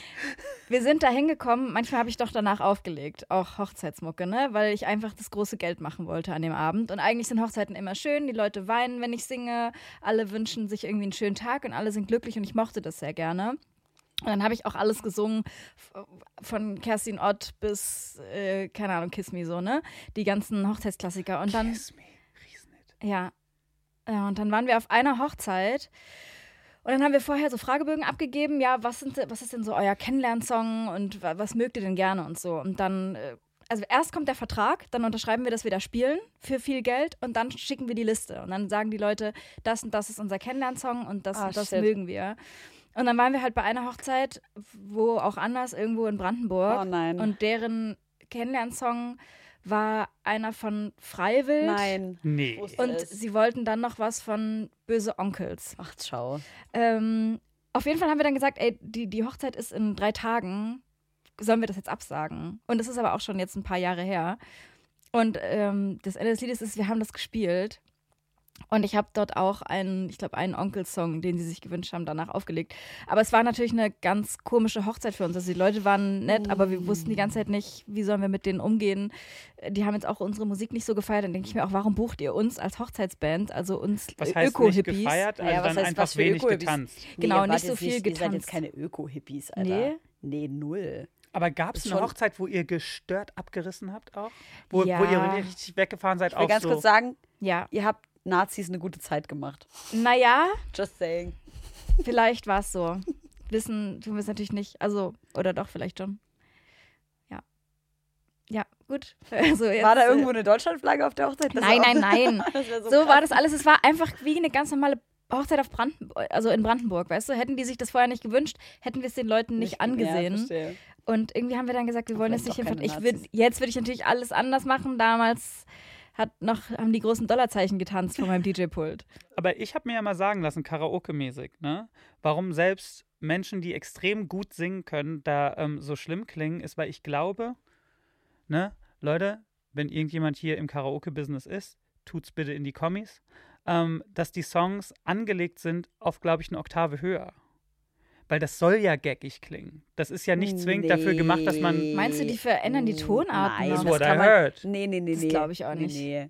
wir sind dahin gekommen. Manchmal habe ich doch danach aufgelegt, auch Hochzeitsmucke, ne? Weil ich einfach das große Geld machen wollte an dem Abend. Und eigentlich sind Hochzeiten immer schön. Die Leute weinen, wenn ich singe. Alle wünschen sich irgendwie einen schönen Tag und alle sind glücklich und ich mochte das sehr gerne. Und dann habe ich auch alles gesungen, von Kerstin Ott bis, äh, keine Ahnung, Kiss Me so, ne? Die ganzen Hochzeitsklassiker. Und dann, Kiss me. Riesenhit. ja. Ja. Und dann waren wir auf einer Hochzeit. Und dann haben wir vorher so Fragebögen abgegeben, ja, was, sind, was ist denn so euer Kennenlernsong und wa- was mögt ihr denn gerne und so. Und dann, äh, also erst kommt der Vertrag, dann unterschreiben wir, dass wir da spielen für viel Geld und dann schicken wir die Liste. Und dann sagen die Leute, das und das ist unser Kennenlernsong und das Ah, und das shit. mögen wir. Und dann waren wir halt bei einer Hochzeit, wo auch anders, irgendwo in Brandenburg. Oh nein. Und deren Kennenlernsong war einer von Freiwild. Nein. Nee. Und sie wollten dann noch was von Böse Onkels. Ach, schau. Ähm, auf jeden Fall haben wir dann gesagt, ey, die, die Hochzeit ist in drei Tagen. Sollen wir das jetzt absagen? Und das ist aber auch schon jetzt ein paar Jahre her. Und ähm, das Ende des Liedes ist, wir haben das gespielt. Und ich habe dort auch einen, ich glaube, einen Onkelsong, den sie sich gewünscht haben, danach aufgelegt. Aber es war natürlich eine ganz komische Hochzeit für uns. Also die Leute waren nett, aber wir wussten die ganze Zeit nicht, wie sollen wir mit denen umgehen. Die haben jetzt auch unsere Musik nicht so gefeiert. Dann denke ich mir auch, warum bucht ihr uns als Hochzeitsband, also uns Was heißt nicht Öko-Hippies? gefeiert? Also Naja, was dann heißt, einfach wenig getanzt. Genau, ihr wart nicht so viel Ihr seid jetzt getanzt. keine Öko-Hippies, Alter. Nee. Nee, null. Aber gab es eine Hochzeit, wo ihr gestört abgerissen habt auch? Wo, wo Ja. ihr richtig weggefahren seid Ich will auch ganz so? kurz sagen, Ja, ihr habt Nazis eine gute Zeit gemacht. naja, Just saying. vielleicht war es so. Wissen tun wir es natürlich nicht. Also, oder doch, vielleicht schon. Ja. Ja, gut. Also jetzt, War da äh, irgendwo eine Deutschlandflagge auf der Hochzeit? Das Nein, nein, nein. so So war das alles. Es war einfach wie eine ganz normale Hochzeit auf Brandenburg, also in Brandenburg, weißt du? Hätten die sich das vorher nicht gewünscht, hätten wir es den Leuten nicht, Ja, angesehen. verstehe. Und irgendwie haben wir dann gesagt, wir wollen jetzt nicht doch hin. keine Ich würd, jetzt würde ich natürlich alles anders machen. Damals hat noch, haben die großen Dollarzeichen getanzt vor meinem DJ-Pult. Aber ich habe mir ja mal sagen lassen, Karaoke-mäßig, ne? Warum selbst Menschen, die extrem gut singen können, da ähm, so schlimm klingen, ist, weil ich glaube, ne, Leute, wenn irgendjemand hier im Karaoke-Business ist, tut's bitte in die Kommis, ähm, dass die Songs angelegt sind auf, glaube ich, eine Oktave höher. Weil das soll ja gaggig klingen. Das ist ja nicht zwingend dafür gemacht, dass man. Meinst du, die verändern die Tonarten Nein, das what I kann man, heard. Nee, nee, nee, Das nee. glaub ich auch Nee, nicht. Nee.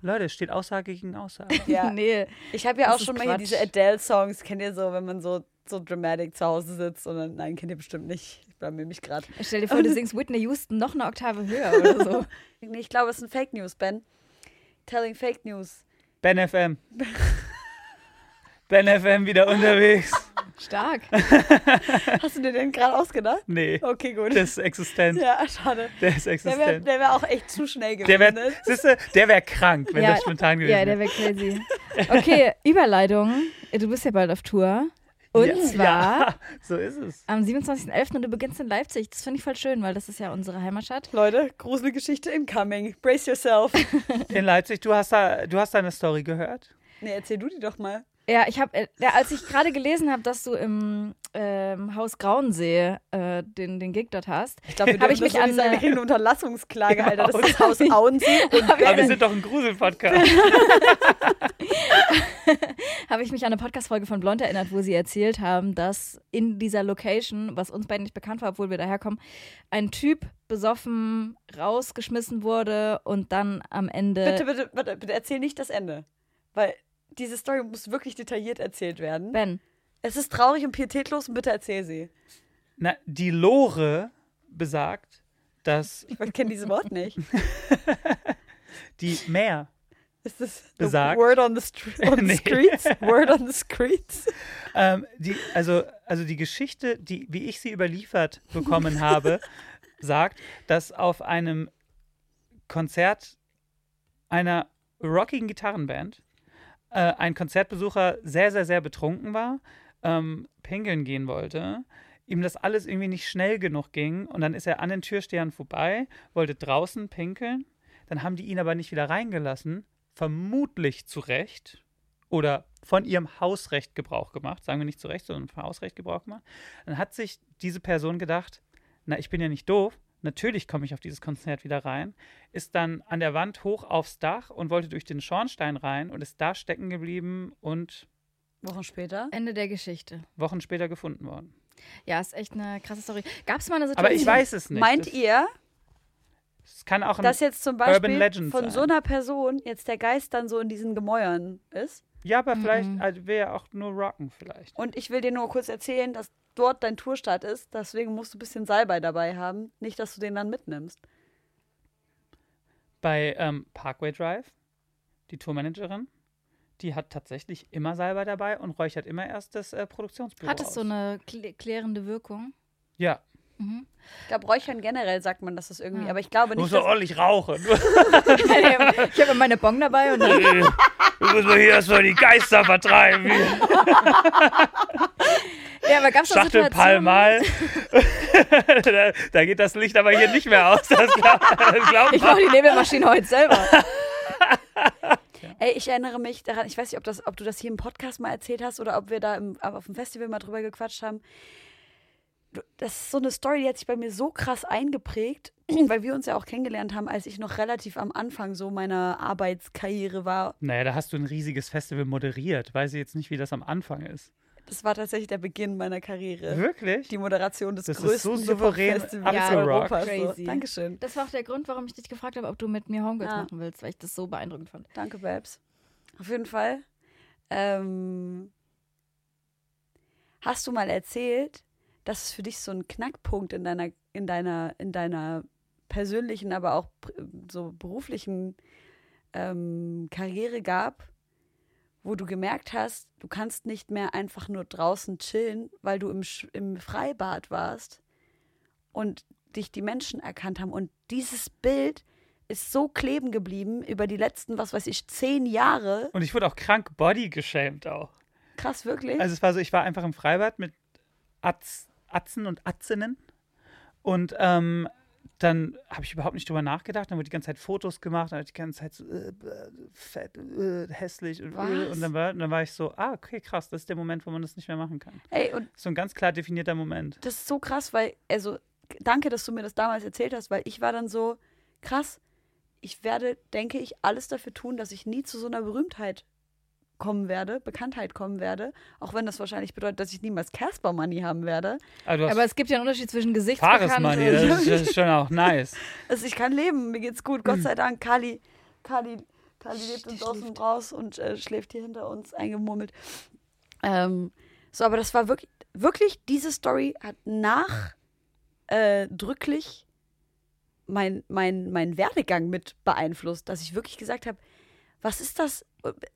Leute, es steht Aussage gegen Aussage. Ja. nee. Ich habe ja Das auch schon mal hier diese Adele-Songs, kennt ihr so, wenn man so, so dramatic zu Hause sitzt und dann, nein, kennt ihr bestimmt nicht. Ich blamier mich gerade. Stell dir vor, du singst Whitney Houston noch eine Oktave höher oder so. Nee, ich glaube, es sind Fake News, Ben. Telling Fake News. Ben FM. Ben FM wieder unterwegs. Stark. Hast du dir den gerade ausgedacht? Nee, Okay, gut. der ist existent. ja, schade. Der ist Der wäre existent. der wär auch echt zu schnell gewesen. Der wäre ne? der wär krank, wenn Ja, das spontan gewesen Ja, der wäre. wäre crazy. Okay, Überleitung. Du bist ja bald auf Tour. Und ja, zwar Ja, so ist es. am 27.11. und du beginnst in Leipzig. Das finde ich voll schön, weil das ist ja unsere Heimatstadt. Leute, Gruselgeschichte incoming. Brace yourself. In Leipzig, du hast da, du hast da eine Story gehört. nee, erzähl du die doch mal. Ja, ich habe, äh, ja, als ich gerade gelesen habe, dass du im ähm, Haus Grauensee äh, den, den Gig dort hast, Ich glaube, wir Hab dürfen ich mich an, wir kriegen eine Unterlassungsklage, Im Alter. Das Haus ist Haus Auensee. Und Aber wir äh, sind doch ein Grusel-Podcast. habe ich mich an eine Podcast-Folge von Blond erinnert, wo sie erzählt haben, dass in dieser Location, was uns beiden nicht bekannt war, obwohl wir daherkommen, ein Typ besoffen rausgeschmissen wurde und dann am Ende. bitte, bitte, bitte, bitte erzähl nicht das Ende. Weil diese Story muss wirklich detailliert erzählt werden. Ben. Es ist traurig und pietätlos und bitte erzähl sie. Na, die Lore besagt, dass Ich kenne dieses Wort nicht. die Meer Ist das Besagt. Word on the, str on the streets? Word on the streets? Ähm, die, also, also die Geschichte, die, wie ich sie überliefert bekommen habe, sagt, dass auf einem Konzert einer rockigen Gitarrenband äh, ein Konzertbesucher sehr, sehr, sehr betrunken war, ähm, pinkeln gehen wollte, ihm das alles irgendwie nicht schnell genug ging und dann ist er an den Türstehern vorbei, wollte draußen pinkeln, dann haben die ihn aber nicht wieder reingelassen, vermutlich zu Recht oder von ihrem Hausrecht Gebrauch gemacht, sagen wir nicht zu Recht, sondern vom Hausrecht Gebrauch gemacht. Dann hat sich diese Person gedacht, na, ich bin ja nicht doof, natürlich komme ich auf dieses Konzert wieder rein, ist dann an der Wand hoch aufs Dach und wollte durch den Schornstein rein und ist da stecken geblieben und Wochen später. Ende der Geschichte. Wochen später gefunden worden. Ja, ist echt eine krasse Story. Gab es mal eine Situation? Aber ich weiß es nicht. Meint das, ihr, Es kann auch ein, dass jetzt zum Urban Beispiel Legend von sein. so einer Person jetzt der Geist dann so in diesen Gemäuern ist? Ja, aber vielleicht Mhm. also will er auch nur rocken vielleicht. Und ich will dir nur kurz erzählen, dass dort dein Tourstart ist. Deswegen musst du ein bisschen Salbei dabei haben. Nicht, dass du den dann mitnimmst. Bei ähm, Parkway Drive, die Tourmanagerin, die hat tatsächlich immer Salbei dabei und räuchert immer erst das äh, Produktionsbüro Hat es aus. so eine klä- klärende Wirkung? Ja, Mhm. Ich glaube, Räuchern generell sagt man das ist irgendwie. Ah. Aber ich glaube du nicht, musst doch dass, ordentlich rauchen. ich habe meine Bong dabei und dann, du musst mal hier erstmal die Geister vertreiben. Ja, aber gab es Schachtel Palmal. da, da geht das Licht aber hier nicht mehr aus. Das glaub, das Ich mache die Nebelmaschine heute selber. Ey, ich erinnere mich daran, ich weiß nicht, ob, das, ob du das hier im Podcast mal erzählt hast oder ob wir da im, auf dem Festival mal drüber gequatscht haben. Das ist so eine Story, die hat sich bei mir so krass eingeprägt, weil wir uns ja auch kennengelernt haben, als ich noch relativ am Anfang so meiner Arbeitskarriere war. Naja, da hast du ein riesiges Festival moderiert. Weiß ich jetzt nicht, wie das am Anfang ist. Das war tatsächlich der Beginn meiner Karriere. Wirklich? Die Moderation des Das ist größten so souverän Hip-Hop-Festivals abgerockt. Europas. So. Crazy. Dankeschön. Das war auch der Grund, warum ich dich gefragt habe, ob du mit mir Homegirls Ah. machen willst, weil ich das so beeindruckend fand. Danke, Babs. Auf jeden Fall. Ähm, hast du mal erzählt, dass es für dich so einen Knackpunkt in deiner, in deiner, in deiner persönlichen, aber auch so beruflichen ähm, Karriere gab, wo du gemerkt hast, du kannst nicht mehr einfach nur draußen chillen, weil du im, im Freibad warst und dich die Menschen erkannt haben. Und dieses Bild ist so kleben geblieben über die letzten, was weiß ich, zehn Jahre. Und ich wurde auch krank body geschämt auch. Krass, wirklich. Also es war so, ich war einfach im Freibad mit Atz, Atzen und Atzinnen. Und ähm, dann habe ich überhaupt nicht drüber nachgedacht. Dann wurde die ganze Zeit Fotos gemacht, dann ich die ganze Zeit so äh, fett, äh, hässlich und, äh, und dann war, und dann war ich so, ah, okay, krass, das ist der Moment, wo man das nicht mehr machen kann. Ey, und So ein ganz klar definierter Moment. das ist so krass, weil, also, danke, dass du mir das damals erzählt hast, weil ich war dann so, krass, ich werde, denke ich, alles dafür tun, dass ich nie zu so einer Berühmtheit kommen werde, Bekanntheit kommen werde, auch wenn das wahrscheinlich bedeutet, dass ich niemals Casper Money haben werde. Hast Aber es gibt ja einen Unterschied zwischen Gesichtsbekannt Fahresmoney, und... das, ist- das ist schon auch nice. Also ich kann leben, mir geht's gut. Gott sei Dank. Kali, Kali, Kali lebt uns aus dem raus und äh, schläft hier hinter uns eingemurmelt. Ähm, so, aber das war wirklich, wirklich, diese Story hat nachdrücklich mein, mein, mein Werdegang mit beeinflusst, dass ich wirklich gesagt habe, was ist das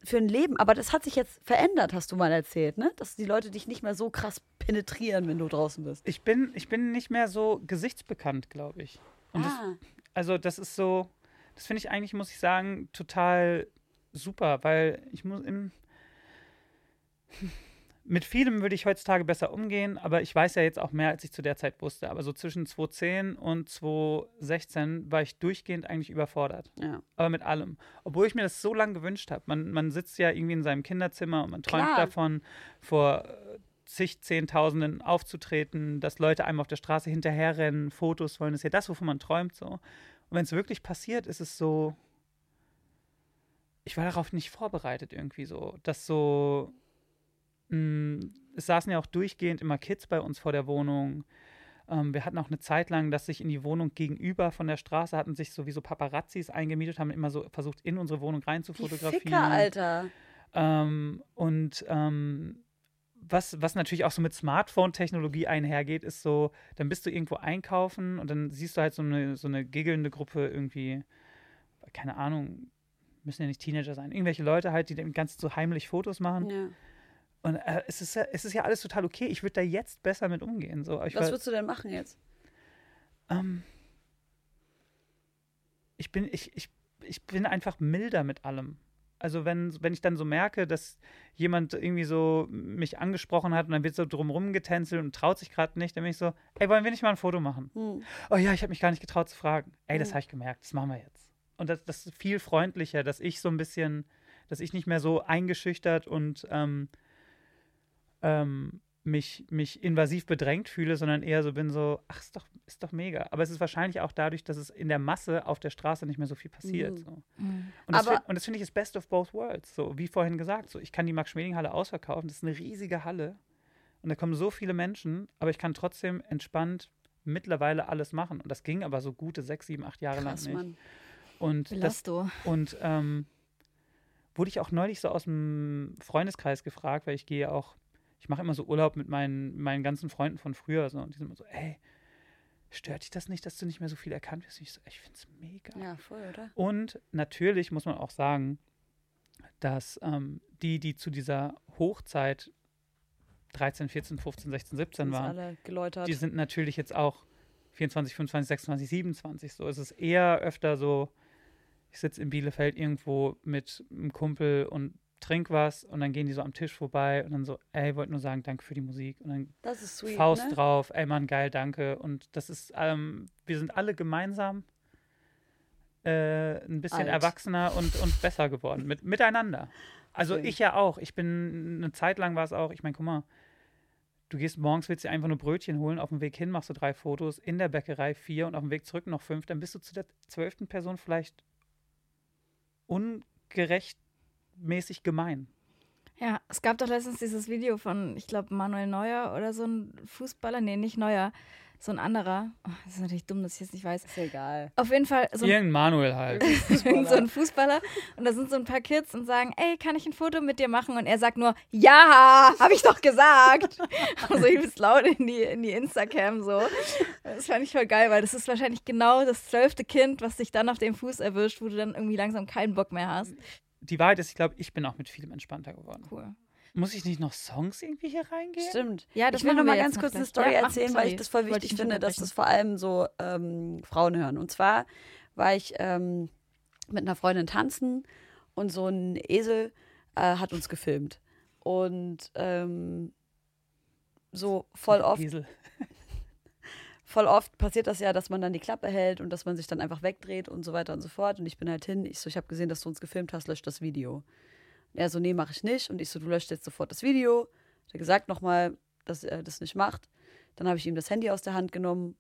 für ein Leben? Aber das hat sich jetzt verändert, hast du mal erzählt, ne? Dass die Leute dich nicht mehr so krass penetrieren, wenn du draußen bist. Ich bin, ich bin nicht mehr so gesichtsbekannt, glaube ich. Und das, ah, also das ist so, das finde ich eigentlich, muss ich sagen, total super, weil ich muss im mit vielem würde ich heutzutage besser umgehen, aber ich weiß ja jetzt auch mehr, als ich zu der Zeit wusste. Aber so zwischen 2010 und 2016 war ich durchgehend eigentlich überfordert. Ja. Aber mit allem. Obwohl ich mir das so lange gewünscht habe. Man, man sitzt ja irgendwie in seinem Kinderzimmer und man träumt Klar. davon, vor äh, zig Zehntausenden aufzutreten, dass Leute einem auf der Straße hinterherrennen, Fotos wollen. Das ist ja das, wovon man träumt so. Und wenn es wirklich passiert, ist es so. Ich war darauf nicht vorbereitet irgendwie so. Dass so. Mh, es saßen ja auch durchgehend immer Kids bei uns vor der Wohnung. Ähm, wir hatten auch eine Zeit lang, dass sich in die Wohnung gegenüber von der Straße hatten sich sowieso Paparazzis eingemietet, haben immer so versucht, in unsere Wohnung rein zu Die fotografieren. Ficker, Alter. Ähm, und ähm, was, was natürlich auch so mit Smartphone-Technologie einhergeht, ist so, dann bist du irgendwo einkaufen und dann siehst du halt so eine, so eine giggelnde Gruppe irgendwie, keine Ahnung, müssen ja nicht Teenager sein, irgendwelche Leute halt, die dann ganz so heimlich Fotos machen. Ja. Und äh, es, ist ja, es ist ja alles total okay. Ich würde da jetzt besser mit umgehen. So. Was würdest du denn machen jetzt? ähm, ich, bin, ich, ich, ich bin einfach milder mit allem. Also wenn, wenn ich dann so merke, dass jemand irgendwie so mich angesprochen hat und dann wird so drumrum getänzelt und traut sich gerade nicht, dann bin ich so, ey, wollen wir nicht mal ein Foto machen? Hm. Oh ja, ich habe mich gar nicht getraut zu fragen. Ey, das Mhm. habe ich gemerkt, das machen wir jetzt. Und das, das ist viel freundlicher, dass ich so ein bisschen, dass ich nicht mehr so eingeschüchtert und ähm, ähm, mich, mich invasiv bedrängt fühle, sondern eher so bin so, ach, ist doch, ist doch mega. Aber es ist wahrscheinlich auch dadurch, dass es in der Masse auf der Straße nicht mehr so viel passiert. Mhm. So. Mhm. Und das, find, und das finde ich ist best of both worlds. So, wie vorhin gesagt, so, ich kann die Max-Schmeling-Halle ausverkaufen. Das ist eine riesige Halle. Und da kommen so viele Menschen, aber ich kann trotzdem entspannt mittlerweile alles machen. Und das ging aber so gute sechs, sieben, acht Jahre Krass, lang nicht. Mann. Und das, und ähm, wurde ich auch neulich so aus dem Freundeskreis gefragt, weil ich gehe auch, ich mache immer so Urlaub mit meinen, meinen ganzen Freunden von früher so, und die sind immer so, ey, stört dich das nicht, dass du nicht mehr so viel erkannt wirst? Ich so, ich finde es mega. Ja, voll, oder? Und natürlich muss man auch sagen, dass ähm, die, die zu dieser Hochzeit 13, 14, 15, 16, 17 Uns waren, die sind natürlich jetzt auch 24, 25, 26, 27 so. Es ist eher öfter so, ich sitze in Bielefeld irgendwo mit einem Kumpel und trink was und dann gehen die so am Tisch vorbei und dann so, ey, wollte nur sagen, danke für die Musik und dann das ist sweet, Faust ne? drauf, ey Mann, geil, danke und das ist, ähm, wir sind alle gemeinsam äh, ein bisschen Alt. erwachsener und, und besser geworden, mit, miteinander. Also Schön. ich ja auch, ich bin, eine Zeit lang war es auch, ich meine, guck mal, du gehst morgens, willst dir einfach nur Brötchen holen, auf dem Weg hin machst du drei Fotos, in der Bäckerei vier und auf dem Weg zurück noch fünf, dann bist du zu der zwölften Person vielleicht ungerechtmäßig gemein. Ja, es gab doch letztens dieses Video von, ich glaube, Manuel Neuer oder so ein Fußballer. Nee, nicht Neuer, so ein anderer. Oh, das ist natürlich dumm, dass ich jetzt nicht weiß. Ist egal. Auf jeden Fall so ein, Irgendein Manuel halt. so ein Fußballer. Und da sind so ein paar Kids und sagen, ey, kann ich ein Foto mit dir machen? Und er sagt nur, ja, habe ich doch gesagt. Also übelst laut in die, in die Instacam so. Das fand ich voll geil, weil das ist wahrscheinlich genau das zwölfte Kind, was dich dann auf dem Fuß erwischt, wo du dann irgendwie langsam keinen Bock mehr hast. Die Wahrheit ist, ich glaube, ich bin auch mit vielem entspannter geworden. Cool. Muss ich nicht noch Songs irgendwie hier reingehen? Stimmt. Ja, das ich will wir mal ganz noch kurz eine. Story Ja, erzählen, weil ich das voll wichtig finde, dass das vor allem so ähm, Frauen hören. Und zwar war ich ähm, mit einer Freundin tanzen und so ein Esel äh, hat uns gefilmt. Und ähm, so voll oft Esel. Voll oft passiert das ja, dass man dann die Klappe hält und dass man sich dann einfach wegdreht und so weiter und so fort. Und ich bin halt hin, ich so, ich habe gesehen, dass du uns gefilmt hast, lösch das Video. Und er so, nee, mache ich nicht. Und ich so, du löscht jetzt sofort das Video. Hat er gesagt nochmal, dass er das nicht macht. Dann habe ich ihm das Handy aus der Hand genommen,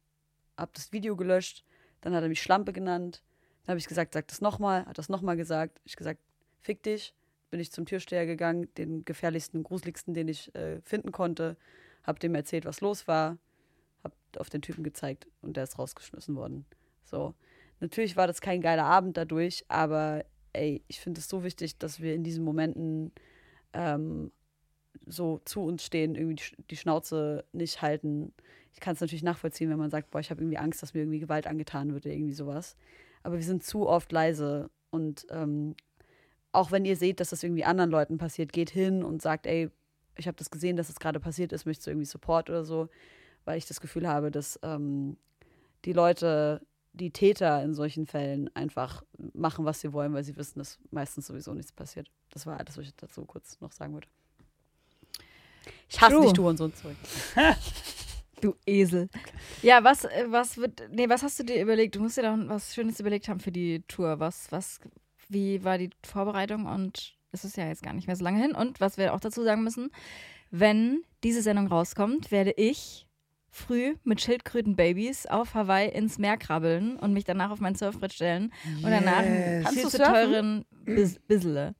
habe das Video gelöscht. Dann hat er mich Schlampe genannt. Dann habe ich gesagt, sag das nochmal. Hat das nochmal gesagt. Ich gesagt, fick dich. Bin ich zum Türsteher gegangen, den gefährlichsten, gruseligsten, den ich äh, finden konnte. Hab dem erzählt, was los war auf den Typen gezeigt und der ist rausgeschmissen worden. So. Natürlich war das kein geiler Abend dadurch, aber ey, ich finde es so wichtig, dass wir in diesen Momenten ähm, so zu uns stehen, irgendwie die, Sch- die Schnauze nicht halten. Ich kann es natürlich nachvollziehen, wenn man sagt, boah, ich habe irgendwie Angst, dass mir irgendwie Gewalt angetan wird oder irgendwie sowas. Aber wir sind zu oft leise und ähm, auch wenn ihr seht, dass das irgendwie anderen Leuten passiert, geht hin und sagt, ey, ich habe das gesehen, dass es gerade passiert ist, möchtest du irgendwie Support oder so, weil ich das Gefühl habe, dass ähm, die Leute, die Täter in solchen Fällen einfach machen, was sie wollen, weil sie wissen, dass meistens sowieso nichts passiert. Das war alles, was ich dazu kurz noch sagen würde. Ich hasse True. dich, du und so zurück. Du Esel. Ja, was, äh, was wird, nee, was hast du dir überlegt? Du musst dir doch was Schönes überlegt haben für die Tour. Was, was, wie war die Vorbereitung? Und es ist ja jetzt gar nicht mehr so lange hin. Und was wir auch dazu sagen müssen, wenn diese Sendung rauskommt, werde ich früh mit Schildkrötenbabys auf Hawaii ins Meer krabbeln und mich danach auf mein Surfbrett stellen und danach Kannst viel zu surfen? teuren Bis Bissele,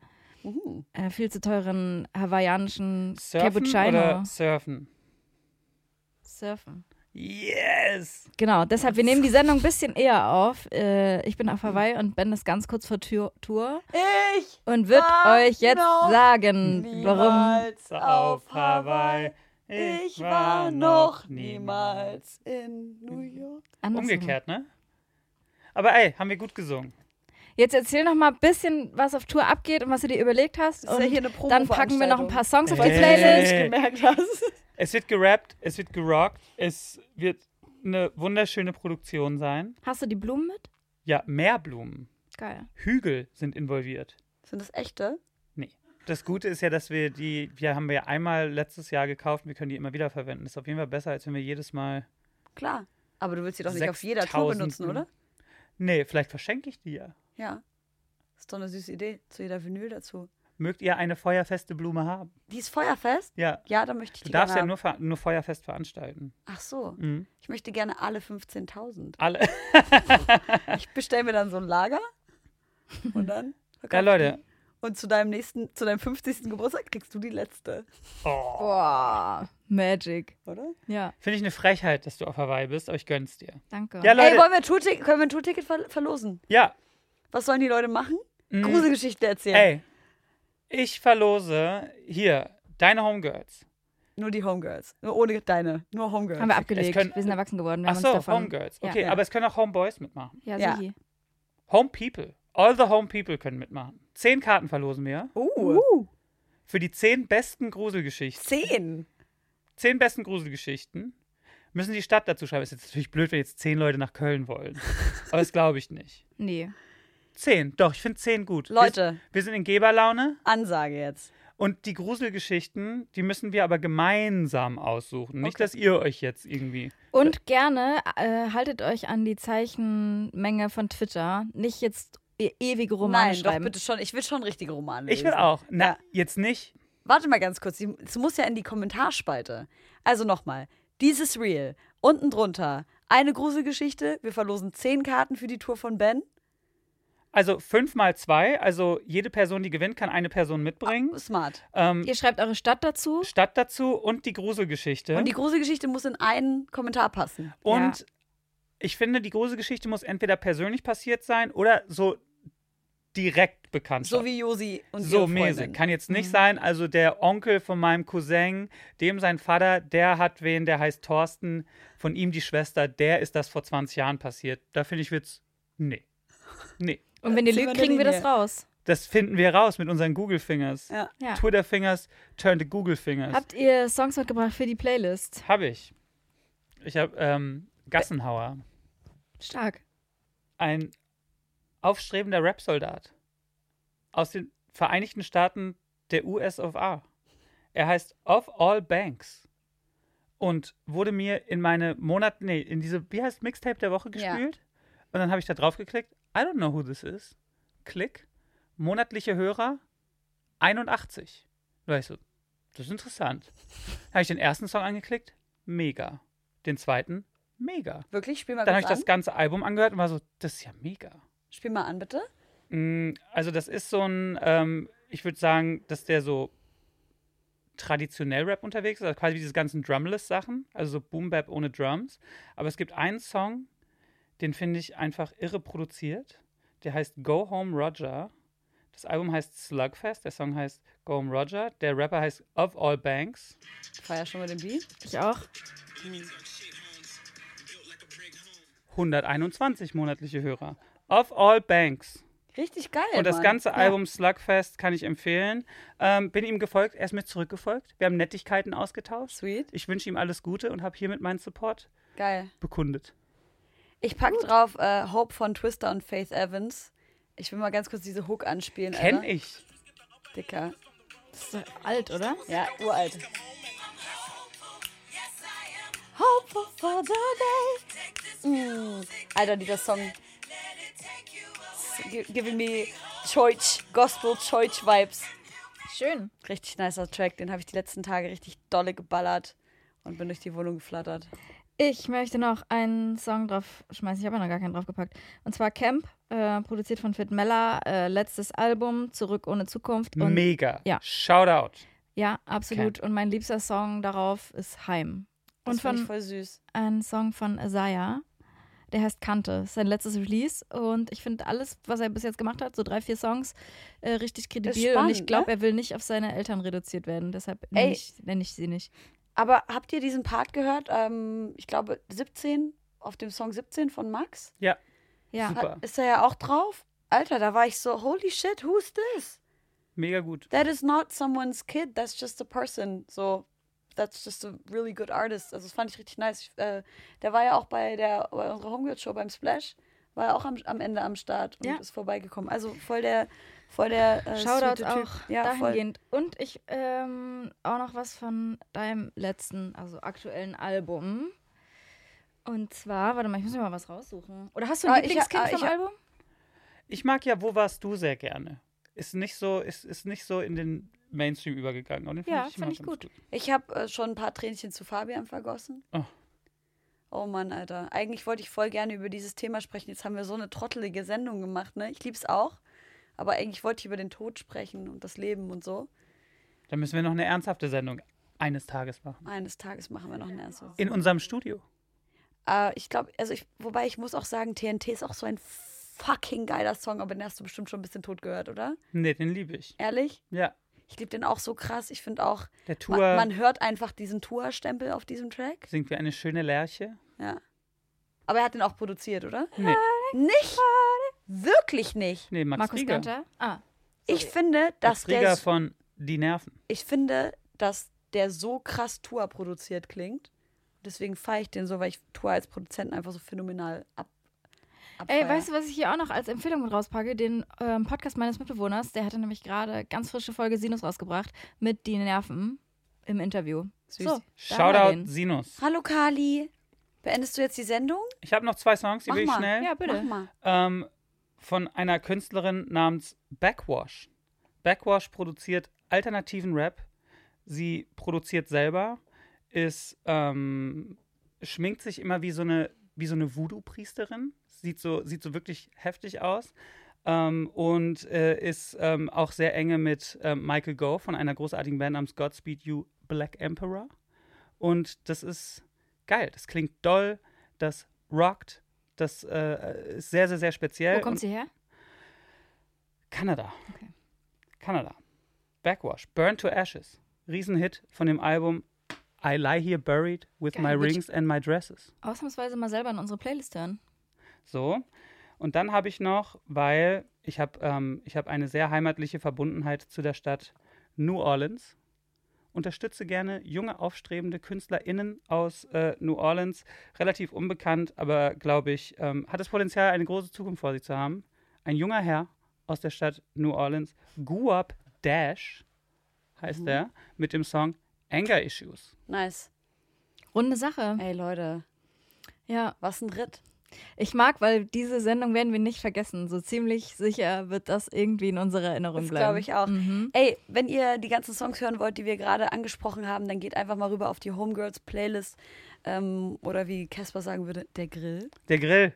Uh. äh, viel zu teuren hawaiianischen Surfen Cappuccino oder surfen? surfen. Yes! Genau, deshalb, wir nehmen die Sendung ein bisschen eher auf. Äh, ich bin auf Hawaii und Ben ist ganz kurz vor Tür Tour Ich und wird euch jetzt sagen, warum. auf Hawaii. Ich war noch niemals in New York. andersrum. Umgekehrt, ne? Aber ey, haben wir gut gesungen. Jetzt erzähl noch mal ein bisschen, was auf Tour abgeht und was du dir überlegt hast. Das ist ja hier eine Promo dann packen wir noch ein paar Songs auf die. Playlist. Hey. gemerkt hast. Es wird gerappt, es wird gerockt, es wird eine wunderschöne Produktion sein. Hast du die Blumen mit? Ja, Meerblumen. Geil. Hügel sind involviert. Sind das echte? Das Gute ist ja, dass wir die, wir haben wir ja einmal letztes Jahr gekauft, wir können die immer wieder verwenden. Das ist auf jeden Fall besser, als wenn wir jedes Mal. Klar. Aber du willst sie doch nicht auf jeder Tour 6000 benutzen, oder? Nee, vielleicht verschenke ich die ja. Ja. Ist doch eine süße Idee. Zu jeder Vinyl dazu. Mögt ihr eine feuerfeste Blume haben? Die ist feuerfest? Ja. Ja, dann möchte ich Du die darfst ja nur, ver- nur feuerfest veranstalten. Ach so. Mhm. Ich möchte gerne alle 15.000. Alle. Ich bestelle mir dann so ein Lager und dann. Ja, Leute. Und zu deinem nächsten, zu deinem 50. Geburtstag kriegst du die letzte, Oh. Boah, Magic. oder? Ja, Finde ich eine Frechheit, dass du auf Hawaii bist, aber ich gönn's dir. danke. Ja, Leute. Ey, wollen wir ein Tourticket, können wir ein Tourticket ver verlosen? Ja. Was sollen die Leute machen? Mhm. Gruselgeschichten erzählen. Ey, ich verlose hier deine Homegirls. Nur die Homegirls. Nur ohne deine. Nur Homegirls. haben wir abgelegt. können- wir sind erwachsen geworden. Wir Ach so. Homegirls. Okay, Ja. aber es können auch Homeboys mitmachen. Ja, Ja. sichi. All the Home People können mitmachen. Zehn Karten verlosen wir. Uh, Für die zehn besten Gruselgeschichten. zehn. Zehn besten Gruselgeschichten. Müssen die Stadt dazu schreiben. Ist jetzt natürlich blöd, wenn jetzt zehn Leute nach Köln wollen. Aber das glaube ich nicht. Nee. Zehn. Doch, ich finde zehn gut. Wir, Leute, wir sind in Geberlaune. Ansage jetzt. Und die Gruselgeschichten, die müssen wir aber gemeinsam aussuchen. Nicht, Okay. dass ihr euch jetzt irgendwie. Und gerne äh, haltet euch an die Zeichenmenge von Twitter. Nicht jetzt ewige Romane Nein, doch schreiben. bitte schon. Ich will schon richtige Romane Ich will lesen. auch. Na, Ja. jetzt nicht. Warte mal ganz kurz. Es muss ja in die Kommentarspalte. Also nochmal. Dieses Reel. Unten drunter. Eine Gruselgeschichte. Wir verlosen zehn Karten für die Tour von Ben. Also fünf mal zwei. Also jede Person, die gewinnt, kann eine Person mitbringen. Smart. Ähm, Ihr schreibt eure Stadt dazu. Stadt dazu und die Gruselgeschichte. Und die Gruselgeschichte muss in einen Kommentar passen. Und Ja. ich finde, die Gruselgeschichte muss entweder persönlich passiert sein oder so direkt bekannt So wie Josi und so ihre mäßig. Kann jetzt nicht Mhm. sein, also der Onkel von meinem Cousin, dem sein Vater, der hat wen, der heißt Thorsten, von ihm die Schwester, der ist das vor 20 Jahren passiert. Da finde ich Witz, nee. Nee. Und wenn ihr lügt, kriegen wir das raus. Das finden wir raus mit unseren Google Fingers. Ja. Ja. Twitter Fingers, turn the Google Fingers. Habt ihr Songs mitgebracht für die Playlist? Habe ich. Ich habe ähm, Gassenhauer, Stark. ein aufstrebender Rap-Soldat aus den Vereinigten Staaten der US of A. Er heißt Of All Banks und wurde mir in meine Monat, nee, in diese, wie heißt Mixtape der Woche Ja. gespielt. Und dann habe ich da drauf geklickt. I don't know who this is. Klick. Monatliche Hörer 81. Da war ich so, das ist interessant. Habe ich den ersten Song angeklickt? Mega. Den zweiten? Mega. Wirklich? Spiel mal Dann habe ich kurz das an. ganze Album angehört und war so, das ist ja mega. Spiel mal an, bitte. Mm, Also das ist so ein, ähm, ich würde sagen, dass der so traditionell Rap unterwegs ist, also quasi wie diese ganzen Drumless-Sachen, also so Boom Bap ohne Drums. Aber es gibt einen Song, den finde ich einfach irre produziert. Der heißt Go Home Roger. Das Album heißt Slugfest, der Song heißt Go Home Roger. Der Rapper heißt Of All Banks. Ich feier schon mal den Beat. Ich auch. 121 monatliche Hörer. Of All Banks. Richtig geil. Und das Mann. ganze Ja. Album Slugfest kann ich empfehlen. Ähm, bin ihm gefolgt, er ist mir zurückgefolgt. Wir haben Nettigkeiten ausgetauscht. Sweet. Ich wünsche ihm alles Gute und habe hiermit meinen Support Geil. bekundet. Ich pack drauf äh, Hope von Twister und Faith Evans. Ich will mal ganz kurz diese Hook anspielen. Kenn Alter. ich. Dicker. Das ist doch alt, oder? Ja, uralt. Hopeful for the day. Mm. Alter, dieser Song. Gi- Giving me Church, Gospel Church Vibes. Schön. Richtig nicer Track. Den habe ich die letzten Tage richtig dolle geballert und bin durch die Wohnung geflattert. Ich möchte noch einen Song drauf schmeißen. Ich habe ja noch gar keinen draufgepackt. Und zwar Camp, äh, produziert von Fit Mella. Äh, letztes Album, Zurück ohne Zukunft. Und Mega. ja. Shoutout. ja, absolut. Und mein liebster Song darauf ist Heim. Das Und finde ich von voll süß. ein Song von Isaiah. Der heißt Kante. Ist sein letztes Release. Und ich finde alles, was er bis jetzt gemacht hat, so drei, vier Songs, äh, richtig kredibil. und ich glaube, ne? er will nicht auf seine Eltern reduziert werden. Deshalb nenne ich, nenn ich sie nicht. Aber habt ihr diesen Part gehört? Ähm, ich glaube 17, auf dem Song 17 von Max. Ja. Ja. Super. Ist er ja auch drauf? Alter, da war ich so, holy shit, who's this? Mega gut. That is not someone's kid, that's just a person. So, that's just a really good artist. Also, das fand ich richtig nice. Ich, äh, der war ja auch bei, der, bei unserer Homegirl-Show beim Splash, war ja auch am, am Ende am Start und Ja. ist vorbeigekommen. Also, voll der, voll der äh, Typ. auch Ja, voll. dahingehend. Und ich ähm, auch noch was von deinem letzten, also aktuellen Album. Und zwar, warte mal, ich muss mir mal was raussuchen. Oder hast du ein Ah, Lieblingskind ah, vom ich ha- Album? Ich mag ja Wo warst du sehr gerne. Ist nicht so, ist, ist nicht so in den Mainstream übergegangen. Und den Ja, fand ich, find ich ganz gut. Ich habe äh, schon ein paar Tränchen zu Fabian vergossen. Oh. Oh Mann, Alter. Eigentlich wollte ich voll gerne über dieses Thema sprechen. Jetzt haben wir so eine trottelige Sendung gemacht, ne? Ich lieb's auch. Aber eigentlich wollte ich über den Tod sprechen und das Leben und so. Dann müssen wir noch eine ernsthafte Sendung eines Tages machen. Eines Tages machen wir noch eine erste. In unserem Studio. Äh, ich glaube, also ich, wobei ich muss auch sagen, TNT ist auch so ein fucking geiler Song, aber den hast du bestimmt schon ein bisschen tot gehört, oder? Nee, den liebe ich. Ehrlich? Ja. Ich liebe den auch so krass. Ich finde auch, Der Tour man, man hört einfach diesen Tour-Stempel auf diesem Track. singt wie eine schöne Lerche. Ja. Aber er hat den auch produziert, oder? Nee, Nicht? Wirklich nicht. nee Max Markus Rieger. Ganter? Ah, Ich finde, dass Max Rieger der, von Die Nerven. ich finde, dass der so krass Tour produziert klingt. Deswegen feiere ich den so, weil ich Tour als Produzenten einfach so phänomenal ab. Ey, abfeier. weißt du, was ich hier auch noch als Empfehlung mit rauspacke? Den ähm, Podcast meines Mitbewohners, der hatte nämlich gerade ganz frische Folge Sinus rausgebracht mit Die Nerven im Interview. Süß. So, Shoutout den. Sinus. Hallo Kali. Beendest du jetzt die Sendung? Ich habe noch zwei Songs, die Mach will ich mal. schnell. Ja, bitte. Mach mal. ähm, von einer Künstlerin namens Backwash. Backwash produziert alternativen Rap. Sie produziert selber, ist, ähm, schminkt sich immer wie so eine, wie so eine Voodoo-Priesterin. Sieht so, sieht so wirklich heftig aus. Ähm, und äh, ist ähm, auch sehr enge mit ähm, Michael Go von einer großartigen Band namens Godspeed You Black Emperor. Und das ist geil. Das klingt doll, das rockt, das äh, ist sehr, sehr, sehr speziell. Wo kommt Und sie her? Kanada. Okay. Kanada. Backwash. Burn to Ashes. Riesenhit von dem Album I Lie Here Buried with Geil, My Rings and My Dresses. Ausnahmsweise mal selber in unsere Playlist hören. So. Und dann habe ich noch, weil ich habe ähm, ich hab eine sehr heimatliche Verbundenheit zu der Stadt New Orleans. Unterstütze gerne junge, aufstrebende KünstlerInnen aus äh, New Orleans. Relativ unbekannt, aber glaube ich, ähm, hat das Potenzial, eine große Zukunft vor sich zu haben. Ein junger Herr aus der Stadt New Orleans, Guap Dash heißt er, mit dem Song Anger Issues. Nice. Runde Sache. Ey, Leute, Ja, was ein Ritt. ich mag, weil diese Sendung werden wir nicht vergessen. So ziemlich sicher wird das irgendwie in unserer Erinnerung Das bleiben. glaube ich auch. Mhm. Ey, wenn ihr die ganzen Songs hören wollt, die wir gerade angesprochen haben, dann geht einfach mal rüber auf die Homegirls Playlist. Ähm, oder wie Casper sagen würde, der Grill. Der Grill.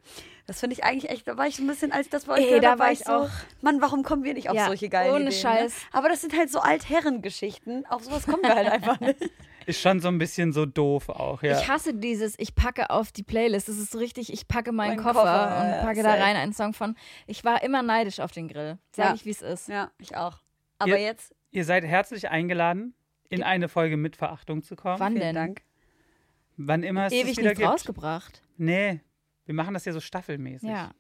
Das finde ich eigentlich echt, da war ich so ein bisschen, als ich das bei euch Ey, gehört da war war ich so, auch. Mann, warum kommen wir nicht auf Ja, solche geilen ohne Ideen? Scheiß. Ne? Aber das sind halt so Altherrengeschichten. Auf sowas kommen wir halt einfach nicht. Ist schon so ein bisschen so doof auch, ja. Ich hasse dieses, ich packe auf die Playlist. Das ist so richtig, ich packe meinen Mein Koffer, Koffer, und ja, packe da rein einen Song von. Ich war immer neidisch auf den Grill. Sag Ja. ich, wie es ist. Ja, ich auch. Aber Ihr- jetzt, Ihr seid herzlich eingeladen, in eine Folge mit Verachtung zu kommen. Wann vielen denn? Dank. Wann immer es Ewig das wieder nichts gibt. rausgebracht. Nee, wir machen das ja so staffelmäßig. Ja.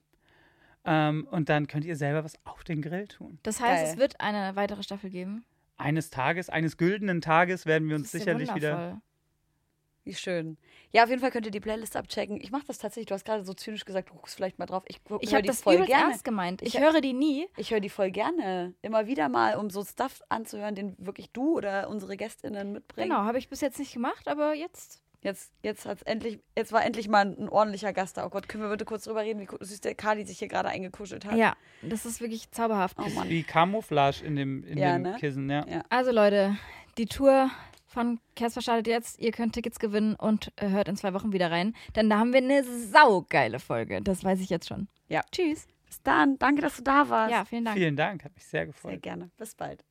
Ähm, und dann könnt ihr selber was auf den Grill tun. Das heißt, Geil. es wird eine weitere Staffel geben. Eines Tages, eines güldenen Tages werden wir uns Das ist ja sicherlich wieder. wundervoll. Wie schön. Ja, auf jeden Fall könnt ihr die Playlist abchecken. Ich mache das tatsächlich. Du hast gerade so zynisch gesagt, du guckst vielleicht mal drauf. Ich, guck- Ich hör habe die das voll gerne. ernst gemeint. Ich Ich- höre die nie. Ich höre die voll gerne. Immer wieder mal, um so Stuff anzuhören, den wirklich du oder unsere GästInnen mitbringen. Genau, habe ich bis jetzt nicht gemacht, aber jetzt Jetzt, jetzt hat's endlich, jetzt war endlich mal ein ordentlicher Gast da. Oh Gott, können wir bitte kurz drüber reden, wie süß der Kali sich hier gerade eingekuschelt hat? Ja, das ist wirklich zauberhaft. Oh Mann. Wie Camouflage in dem, in Ja, dem ne? Kissen, ja. Ja. Also Leute, die Tour von Casper startet jetzt. Ihr könnt Tickets gewinnen und äh, hört in zwei Wochen wieder rein. Denn da haben wir eine saugeile Folge. Das weiß ich jetzt schon. Ja. Tschüss. Bis dann. Danke, dass du da warst. Ja, vielen Dank. Vielen Dank, hat mich sehr Sehr gefreut. gerne. Bis bald.